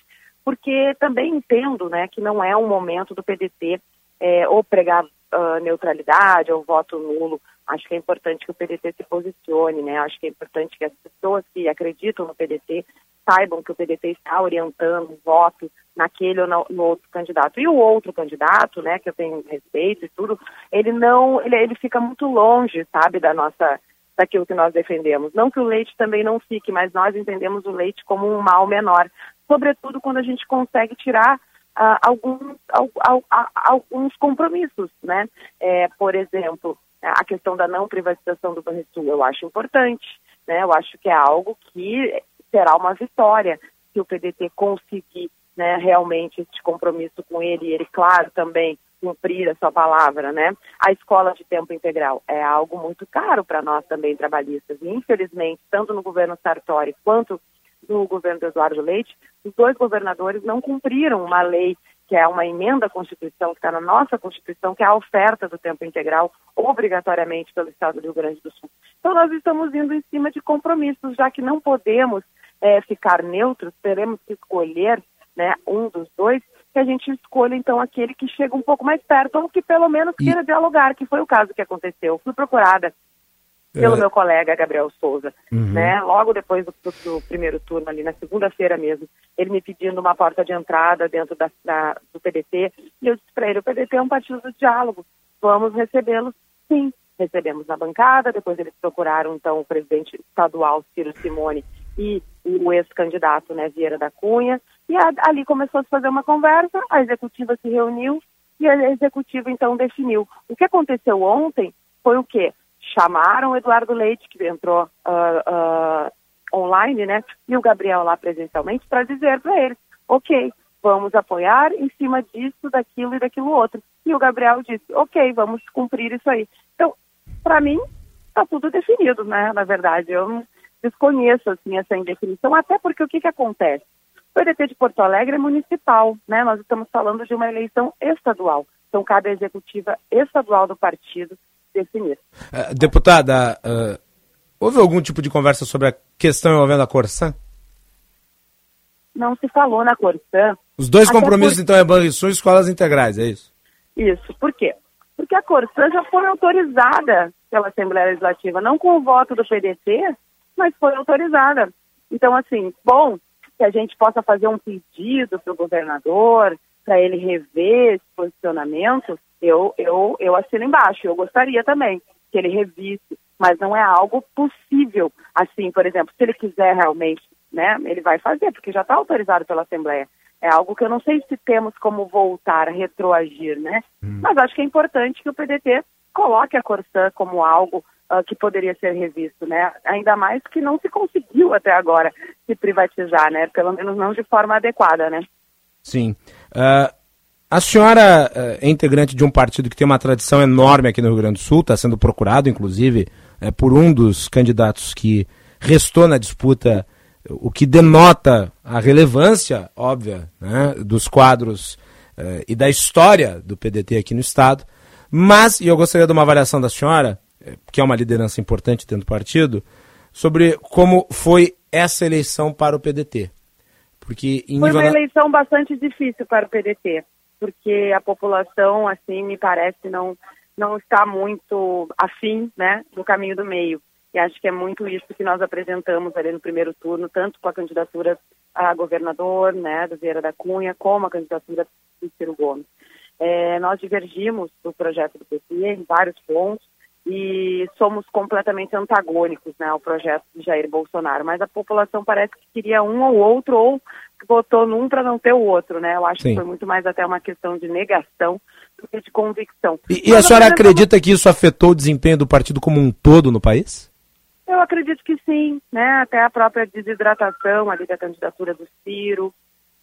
porque também entendo né, que não é um momento do PDT é, ou pregar uh, neutralidade ou voto nulo. Acho que é importante que o PDT se posicione, né? Acho que é importante que as pessoas que acreditam no PDT saibam que o PDT está orientando o voto naquele ou no, no, outro candidato. E o outro candidato, né, que eu tenho respeito e tudo, ele não, ele, ele fica muito longe, sabe, da nossa, daquilo que nós defendemos. Não que o leite também não fique, mas nós entendemos o leite como um mal menor sobretudo quando a gente consegue tirar uh, alguns, alguns compromissos, né? É, por exemplo, a questão da não privatização do Banrisul, eu acho importante, né? Eu acho que é algo que será uma vitória se o PDT conseguir né, realmente esse compromisso com ele, e ele, claro, também cumprir a sua palavra, né? A escola de tempo integral é algo muito caro para nós também trabalhistas. E, infelizmente, tanto no governo Sartori quanto no governo do Eduardo Leite, os dois governadores não cumpriram uma lei que é uma emenda à Constituição, que está na nossa Constituição, que é a oferta do tempo integral, obrigatoriamente pelo Estado do Rio Grande do Sul. Então, nós estamos indo em cima de compromissos, já que não podemos é, ficar neutros, teremos que escolher né, um dos dois, que a gente escolha, então, aquele que chega um pouco mais perto, ou que pelo menos queira dialogar, que foi o caso que aconteceu. Fui procurada pelo é. meu colega Gabriel Souza, uhum. né? Logo depois do, do, primeiro turno ali na segunda-feira mesmo, ele me pedindo uma porta de entrada dentro da, da do PDT e eu disse para ele: o PDT é um partido do diálogo, vamos recebê-los, sim. Recebemos na bancada, depois eles procuraram então o presidente estadual Ciro Simone e o ex-candidato, né, Vieira da Cunha, e a, ali começou a se fazer uma conversa, a executiva se reuniu e a executiva então definiu. O que aconteceu ontem foi o quê? Chamaram Eduardo Leite, que entrou uh, uh, online, né, e o Gabriel lá presencialmente, para dizer para eles, ok, vamos apoiar em cima disso, daquilo e daquilo outro. E o Gabriel disse, ok, vamos cumprir isso aí. Então, para mim, está tudo definido, né, na verdade. Eu desconheço, assim, essa indefinição, até porque o que, que acontece? O PDT de Porto Alegre é municipal, né? Nós estamos falando de uma eleição estadual. Então, cabe à executiva estadual do partido definir. Uh, deputada, uh, houve algum tipo de conversa sobre a questão envolvendo a Corsã? Não se falou na Corsã. Os dois compromissos, por... então, é Banrisul e escolas integrais, é isso? Isso. Por quê? Porque a Corsã já foi autorizada pela Assembleia Legislativa, não com o voto do PDT, mas foi autorizada. Então, assim, bom que a gente possa fazer um pedido para o governador, para ele rever esse posicionamento, eu, eu, eu assino embaixo. Eu gostaria também que ele revisse, mas não é algo possível. Assim, por exemplo, se ele quiser realmente, né, ele vai fazer, porque já está autorizado pela Assembleia. É algo que eu não sei se temos como voltar a retroagir, né? Hum. Mas acho que é importante que o PDT coloque a Corsã como algo uh, que poderia ser revisto, né? Ainda mais que não se conseguiu até agora se privatizar, né? Pelo menos não de forma adequada, né? Sim. Uh, a senhora uh, é integrante de um partido que tem uma tradição enorme aqui no Rio Grande do Sul, está sendo procurado, inclusive, uh, por um dos candidatos que restou na disputa, o que denota a relevância óbvia né, dos quadros e da história do PDT aqui no Estado. Mas, e eu gostaria de uma avaliação da senhora, que é uma liderança importante dentro do partido, sobre como foi essa eleição para o PDT. Porque Foi uma eleição bastante difícil para o PDT, porque a população, assim, me parece, não, não está muito afim né, do caminho do meio. E acho que é muito isso que nós apresentamos ali no primeiro turno, tanto com a candidatura a governador, né, do Vieira da Cunha, como a candidatura do Ciro Gomes. É, nós divergimos do projeto do PT em vários pontos e somos completamente antagônicos né, ao projeto de Jair Bolsonaro, mas a população parece que queria um ou outro ou votou num para não ter o outro, né? Eu acho Sim. que foi muito mais até uma questão de negação do que de convicção. E, e a senhora acredita que isso afetou o desempenho do partido como um todo no país? Eu acredito que sim, né? Até a própria desidratação ali da candidatura do Ciro,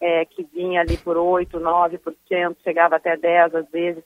é, que vinha ali por 8, 9%, chegava até 10 às vezes,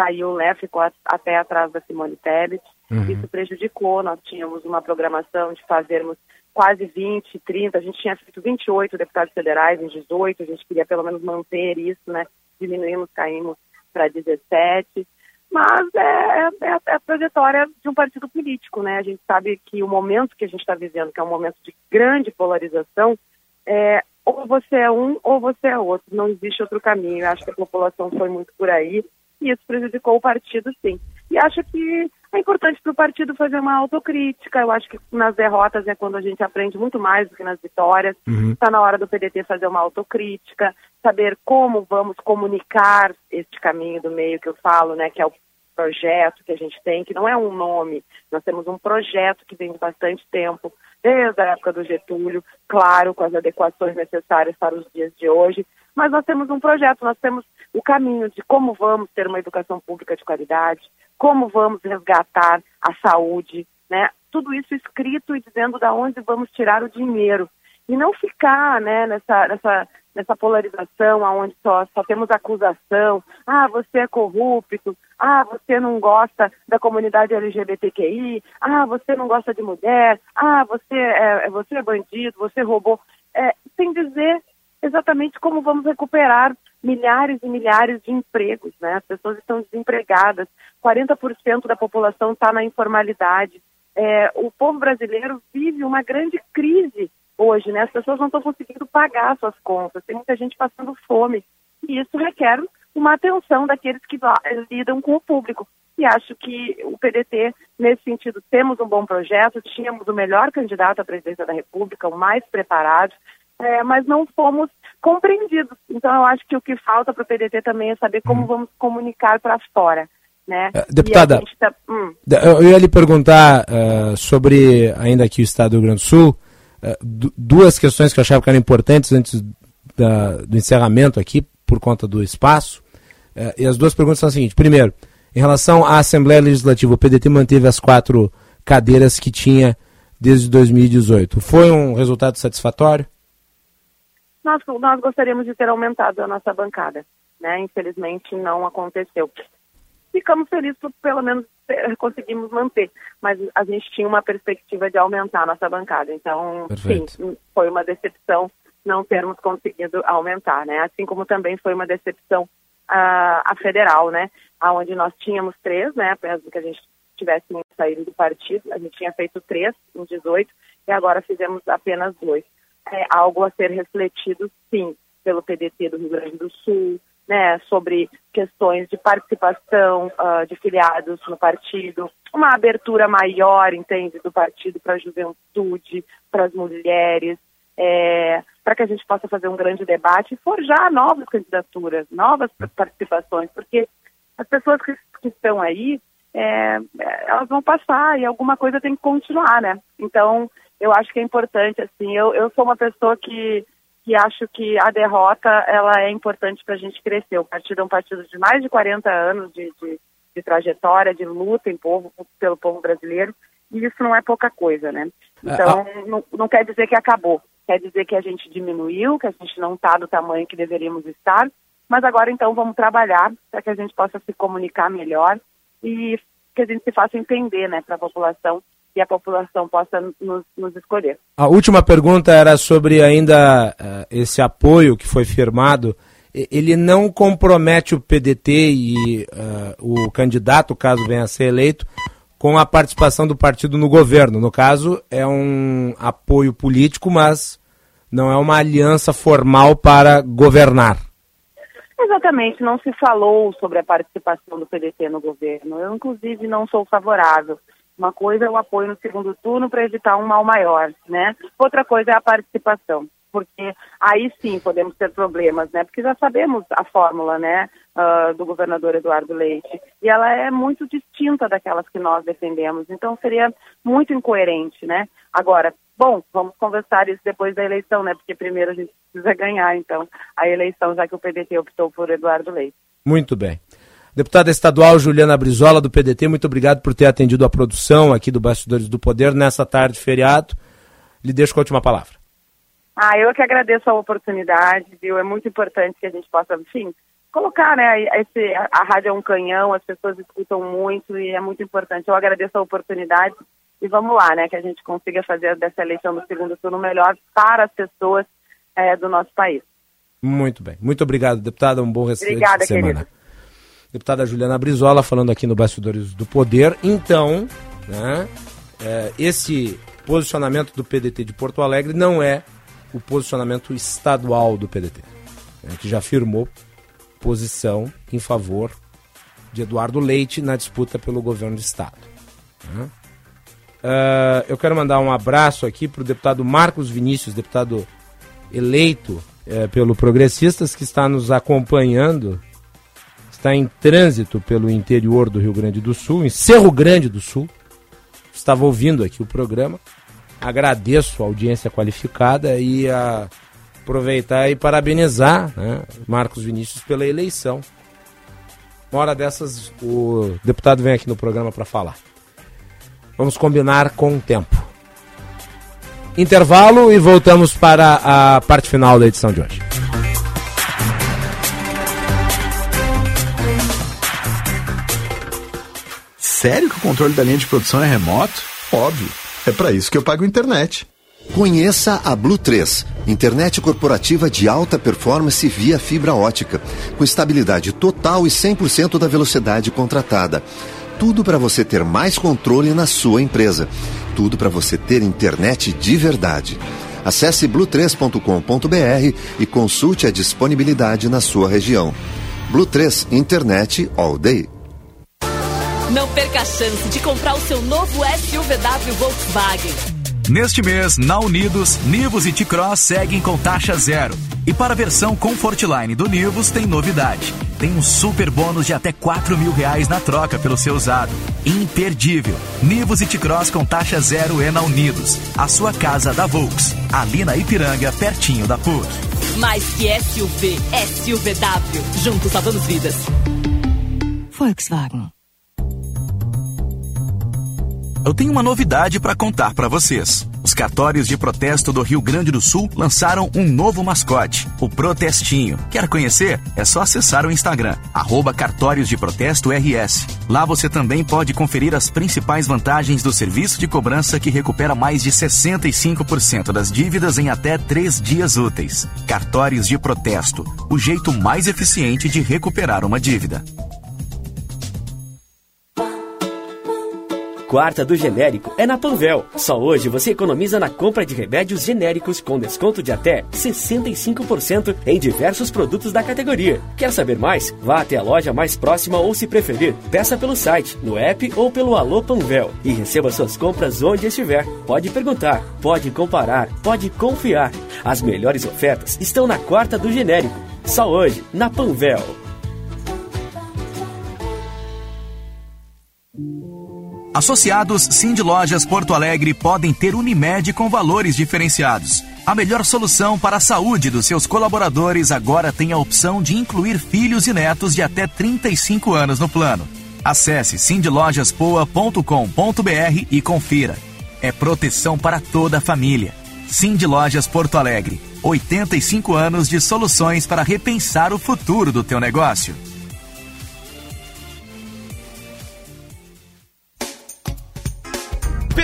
caiu, né? Ficou a- até atrás da Simone Tebet. Uhum. Isso prejudicou, nós tínhamos uma programação de fazermos quase 20, 30, a gente tinha feito 28 deputados federais em 18, a gente queria pelo menos manter isso, né? Diminuímos, caímos para 17. Mas é, é- é a- é a trajetória de um partido político, né? A gente sabe que o momento que a gente está vivendo, que é um momento de grande polarização, é ou você é um ou você é outro. Não existe outro caminho. Eu acho que a população foi muito por aí e isso prejudicou o partido, sim. E acho que é importante para o partido fazer uma autocrítica. Eu acho que nas derrotas é quando a gente aprende muito mais do que nas vitórias. Uhum. Está na hora do PDT fazer uma autocrítica, saber como vamos comunicar este caminho do meio que eu falo, né, que é o projeto que a gente tem, que não é um nome, nós temos um projeto que vem de bastante tempo, desde a época do Getúlio, claro, com as adequações necessárias para os dias de hoje, mas nós temos um projeto, nós temos o caminho de como vamos ter uma educação pública de qualidade, como vamos resgatar a saúde, né? Tudo isso escrito e dizendo da onde vamos tirar o dinheiro. E não ficar, né, nessa nessa nessa polarização aonde só só temos acusação, ah, você é corrupto, ah, você não gosta da comunidade LGBTQI, ah, você não gosta de mulher, ah, você é, é- você é bandido, você roubou, é, sem dizer exatamente como vamos recuperar milhares e milhares de empregos, né? As pessoas estão desempregadas, 40% da população está na informalidade. É, o povo brasileiro vive uma grande crise hoje, né? As pessoas não estão conseguindo pagar suas contas, tem muita gente passando fome. E isso requer uma atenção daqueles que lá- lidam com o público. E acho que o PDT, nesse sentido, temos um bom projeto, tínhamos o melhor candidato à presidência da República, o mais preparado, é, mas não fomos compreendidos. Então, eu acho que o que falta para o PDT também é saber como vamos comunicar para fora. Né? Eh, deputada, tá- hum. Eu ia lhe perguntar eh, sobre, ainda aqui o estado do Rio Grande do Sul, eh, du- duas questões que eu achava que eram importantes antes da- do encerramento aqui, por conta do espaço. Eh, e as duas perguntas são as seguintes. Primeiro, em relação à Assembleia Legislativa, o PDT manteve as quatro cadeiras que tinha desde 2018. Foi um resultado satisfatório? nós, nós gostaríamos de ter aumentado a nossa bancada, né? Infelizmente não aconteceu. Ficamos felizes por pelo menos conseguimos manter, mas a gente tinha uma perspectiva de aumentar a nossa bancada. Então, Perfeito. sim, foi uma decepção não termos conseguido aumentar, né? Assim como também foi uma decepção ah, a federal, né? Aonde nós tínhamos três, né? Do que a gente tivesse saído do partido, a gente tinha feito três em 18 e agora fizemos apenas dois. É algo a ser refletido, sim, pelo PDT do Rio Grande do Sul, né, sobre questões de participação ah, de filiados no partido, uma abertura maior, entende, do partido para a juventude, para as mulheres, é, para que a gente possa fazer um grande debate e forjar novas candidaturas, novas participações, porque as pessoas que, que estão aí, é, é, elas vão passar e alguma coisa tem que continuar, né? Então, eu acho que é importante, assim, eu, eu sou uma pessoa que, que acho que a derrota, ela é importante para a gente crescer. O partido é um partido de mais de 40 anos de, de, de trajetória, de luta em povo, pelo povo brasileiro, e isso não é pouca coisa, né? Então, não, não quer dizer que acabou, quer dizer que a gente diminuiu, que a gente não está do tamanho que deveríamos estar, mas agora então vamos trabalhar para que a gente possa se comunicar melhor e que a gente se faça entender, né, para a população e a população possa nos, nos escolher. A última pergunta era sobre ainda eh, esse apoio que foi firmado. Ele não compromete o PDT e eh, o candidato, caso venha a ser eleito, com a participação do partido no governo. No caso, é um apoio político, mas não é uma aliança formal para governar. Exatamente, não se falou sobre a participação do PDT no governo. Eu, inclusive, não sou favorável. Uma coisa é o apoio no segundo turno para evitar um mal maior, né? Outra coisa é a participação, porque aí sim podemos ter problemas, né? Porque já sabemos a fórmula, né, uh, do governador Eduardo Leite, e ela é muito distinta daquelas que nós defendemos, então seria muito incoerente, né? Agora, bom, vamos conversar isso depois da eleição, né? Porque primeiro a gente precisa ganhar, então, a eleição, já que o PDT optou por Eduardo Leite. Muito bem. Deputada estadual Juliana Brizola, do PDT, muito obrigado por ter atendido a produção aqui do Bastidores do Poder nessa tarde de feriado. Lhe deixo com a última palavra. Ah, eu que agradeço a oportunidade, viu? É muito importante que a gente possa, enfim, colocar, né? Esse, a, rádio é um canhão, as pessoas escutam muito e é muito importante. Eu agradeço a oportunidade e vamos lá, né? Que a gente consiga fazer dessa eleição do segundo turno melhor para as pessoas é, do nosso país. Muito bem. Muito obrigado, deputada. Um bom restante Obrigada, de semana. querido. Deputada Juliana Brizola falando aqui no Bastidores do Poder. Então, né, é, esse posicionamento do PDT de Porto Alegre não é o posicionamento estadual do PDT, né, que já afirmou posição em favor de Eduardo Leite na disputa pelo governo do Estado. né. Ah, eu quero mandar um abraço aqui para o deputado Marcos Vinícius, deputado eleito eh, pelo Progressistas, que está nos acompanhando, está em trânsito pelo interior do Rio Grande do Sul, em Cerro Grande do Sul. Estava ouvindo aqui o programa. Agradeço a audiência qualificada e a aproveitar e parabenizar né, Marcos Vinícius pela eleição. Uma hora dessas, o deputado vem aqui no programa para falar. Vamos combinar com o tempo. Intervalo e voltamos para a parte final da edição de hoje. Sério que o controle da linha de produção é remoto? Óbvio. É para isso que eu pago internet. Conheça a Blue 3, internet corporativa de alta performance via fibra ótica, com estabilidade total e 100% da velocidade contratada. Tudo para você ter mais controle na sua empresa. Tudo para você ter internet de verdade. Acesse blue3.com.br e consulte a disponibilidade na sua região. Blue 3 Internet All Day. Não perca a chance de comprar o seu novo SUVW Volkswagen. Neste mês, na Unidos, Nivus e T-Cross seguem com taxa zero. E para a versão Comfortline do Nivus tem novidade. Tem um super bônus de até 4 mil reais na troca pelo seu usado. Imperdível. Nivus e T-Cross com taxa zero é na Unidos. A sua casa da Volks. Ali na Ipiranga, pertinho da PUC. Mais que SUV, SUVW. Juntos salvamos vidas. Volkswagen. Eu tenho uma novidade para contar para vocês. Os cartórios de protesto do Rio Grande do Sul lançaram um novo mascote, o Protestinho. Quer conhecer? É só acessar o Instagram, arroba Cartórios de Protesto RS. Lá você também pode conferir as principais vantagens do serviço de cobrança que recupera mais de 65% das dívidas em até três dias úteis. Cartórios de Protesto, o jeito mais eficiente de recuperar uma dívida. Quarta do genérico é na Panvel. Só hoje você economiza na compra de remédios genéricos com desconto de até 65% em diversos produtos da categoria. Quer saber mais? Vá até a loja mais próxima ou, se preferir, peça pelo site, no app ou pelo Alô Panvel e receba suas compras onde estiver. Pode perguntar, pode comparar, pode confiar. As melhores ofertas estão na quarta do genérico. Só hoje, na Panvel. Associados Cindy Lojas Porto Alegre podem ter Unimed com valores diferenciados. A melhor solução para a saúde dos seus colaboradores agora tem a opção de incluir filhos e netos de até 35 anos no plano. Acesse cindylojaspoa.com.br e confira. É proteção para toda a família. Cindy Lojas Porto Alegre. 85 anos de soluções para repensar o futuro do teu negócio.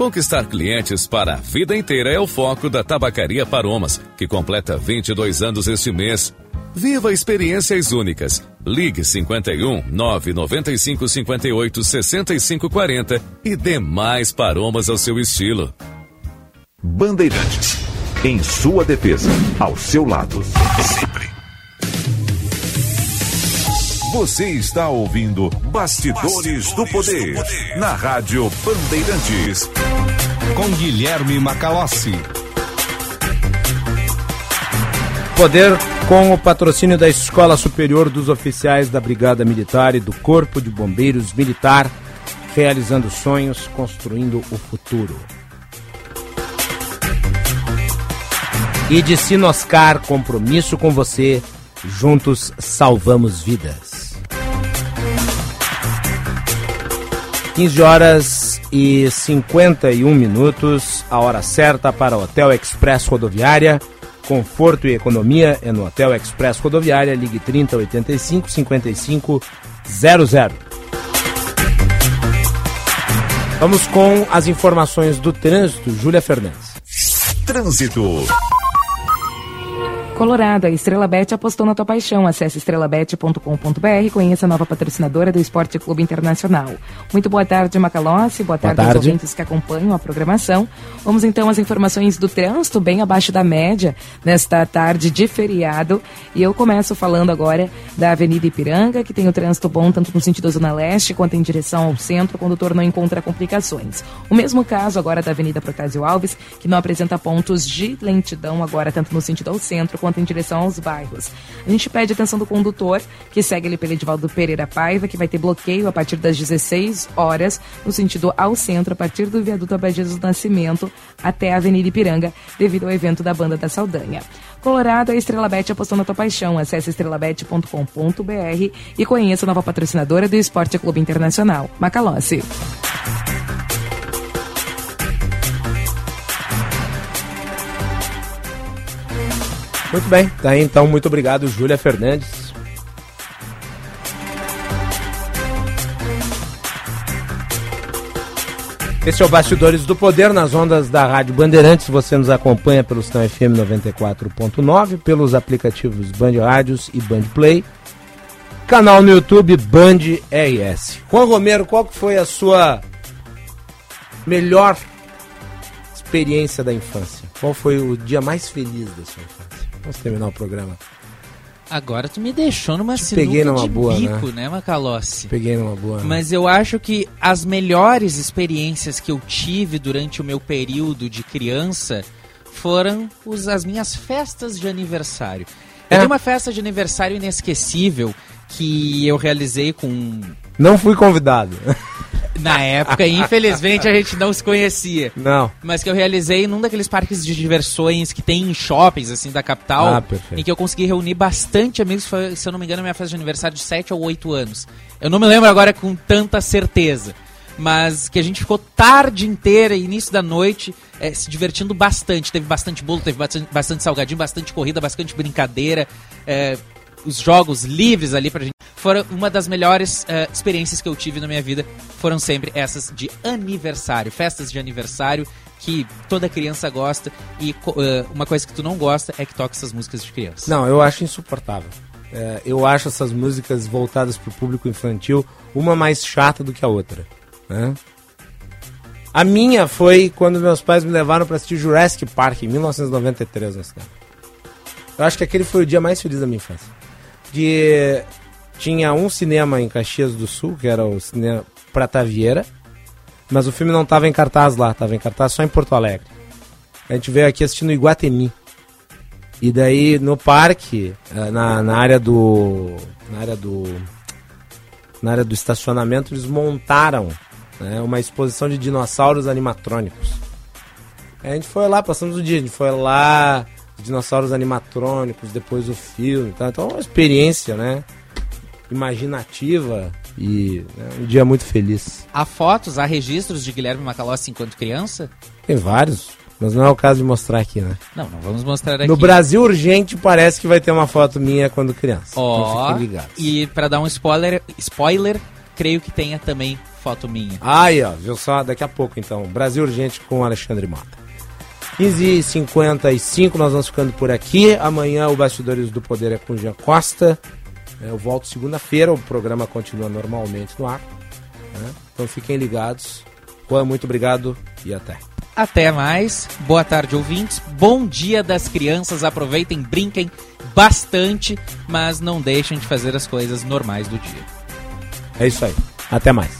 Conquistar clientes para a vida inteira é o foco da Tabacaria Paromas, que completa 22 anos este mês. Viva experiências únicas. Ligue 51 995 58 65 40 e dê mais paromas ao seu estilo. Bandeirantes. Em sua defesa. Ao seu lado. Sempre. Você está ouvindo Bastidores, do, Poder, na Rádio Bandeirantes. Com Guilherme Macalossi. Poder com o patrocínio da Escola Superior dos Oficiais da Brigada Militar e do Corpo de Bombeiros Militar, realizando sonhos, construindo o futuro. E de Sinoscar, compromisso com você, juntos salvamos vidas. 15 horas e 51 minutos, a hora certa para o Hotel Express Rodoviária. Conforto e economia é no Hotel Express Rodoviária, ligue 30 85 55 00. Vamos com as informações do trânsito, Júlia Fernandes. Trânsito. Colorado, a Estrela Bet apostou na tua paixão. Acesse estrelabet.com.br e conheça a nova patrocinadora do Esporte Clube Internacional. Muito boa tarde, Macalossi. Boa tarde, tarde. aos ouvintes que acompanham a programação. Vamos então às informações do trânsito, bem abaixo da média, nesta tarde de feriado. E eu começo falando agora da Avenida Ipiranga, que tem o trânsito bom tanto no sentido Zona Leste quanto em direção ao centro, o condutor não encontra complicações. O mesmo caso agora da Avenida Protásio Alves, que não apresenta pontos de lentidão agora tanto no sentido ao centro quanto em direção aos bairros. A gente pede atenção do condutor, que segue ali pelo Edivaldo Pereira Paiva, que vai ter bloqueio a partir das 16 horas, no sentido ao centro, a partir do viaduto Abadia do Nascimento até a Avenida Ipiranga, devido ao evento da Banda da Saldanha. Colorado, a Estrela Bet apostou na tua paixão. Acesse estrelabet.com.br e conheça a nova patrocinadora do Esporte Clube Internacional, Macalossi. Muito bem, tá aí então, muito obrigado, Júlia Fernandes. Esse é o Bastidores do Poder nas ondas da Rádio Bandeirantes. Você nos acompanha pelo São FM 94.9, pelos aplicativos Band Rádios e Band Play. Canal no YouTube Band RS. Juan Romero, qual foi a sua melhor experiência da infância? Qual foi o dia mais feliz da sua infância? Vamos terminar o programa. Agora tu me deixou numa Te sinuca peguei numa de boa, bico, né? né, Macalossi? Peguei numa boa. né? Mas eu acho que as melhores experiências que eu tive durante o meu período de criança foram os, as minhas festas de aniversário. Eu É? tenho uma festa de aniversário inesquecível que eu realizei com. Não fui convidado. Na época, infelizmente, a gente não se conhecia. Não. Mas que eu realizei num daqueles parques de diversões que tem em shoppings, assim, da capital. Ah, perfeito. em que eu consegui reunir bastante amigos. Foi, se eu não me engano, minha festa de aniversário de 7 ou 8 anos. Eu não me lembro agora com tanta certeza. Mas que a gente ficou tarde inteira, início da noite, eh, se divertindo bastante. Teve bastante bolo, teve bastante, bastante salgadinho, bastante corrida, bastante brincadeira. eh, os jogos livres ali pra gente. Foram uma das melhores eh, experiências que eu tive na minha vida. Foram sempre essas de aniversário, festas de aniversário que toda criança gosta. E eh, uma coisa que tu não gosta é que toca essas músicas de criança. Não, eu acho insuportável. É, eu acho essas músicas voltadas para o público infantil uma mais chata do que a outra. né? A minha foi quando meus pais me levaram para assistir Jurassic Park em 1993 no cinema. Eu acho que aquele foi o dia mais feliz da minha infância. De tinha um cinema em Caxias do Sul, que era o cinema Prata Vieira, mas o filme não estava em cartaz lá, estava em cartaz só em Porto Alegre. A gente veio aqui assistindo Iguatemi. E daí no parque, eh, na, na área do. Na área do. Na área do estacionamento, eles montaram né, uma exposição de dinossauros animatrônicos. A gente foi lá, passamos o dia, a gente foi lá, os dinossauros animatrônicos, depois o filme. Tá? Então é uma experiência, né? Imaginativa e né, um dia muito feliz. Há fotos, há registros de Guilherme Macalossi enquanto criança? Tem vários, mas não é o caso de mostrar aqui, né? Não, não vamos mostrar aqui. No Brasil Urgente parece que vai ter uma foto minha quando criança. então Ó, fiquem ligados. e pra dar um spoiler, spoiler, creio que tenha também foto minha. Aí, ó, viu só? Daqui a pouco, então. Brasil Urgente com Alexandre Mota. 15h55, nós vamos ficando por aqui. Amanhã o Bastidores do Poder é com Jean Costa. Eu volto segunda-feira, o programa continua normalmente no ar. né? Então fiquem ligados. Juan, muito obrigado e até. Até mais. Boa tarde, ouvintes. Bom dia das crianças. Aproveitem, brinquem bastante, mas não deixem de fazer as coisas normais do dia. É isso aí. Até mais.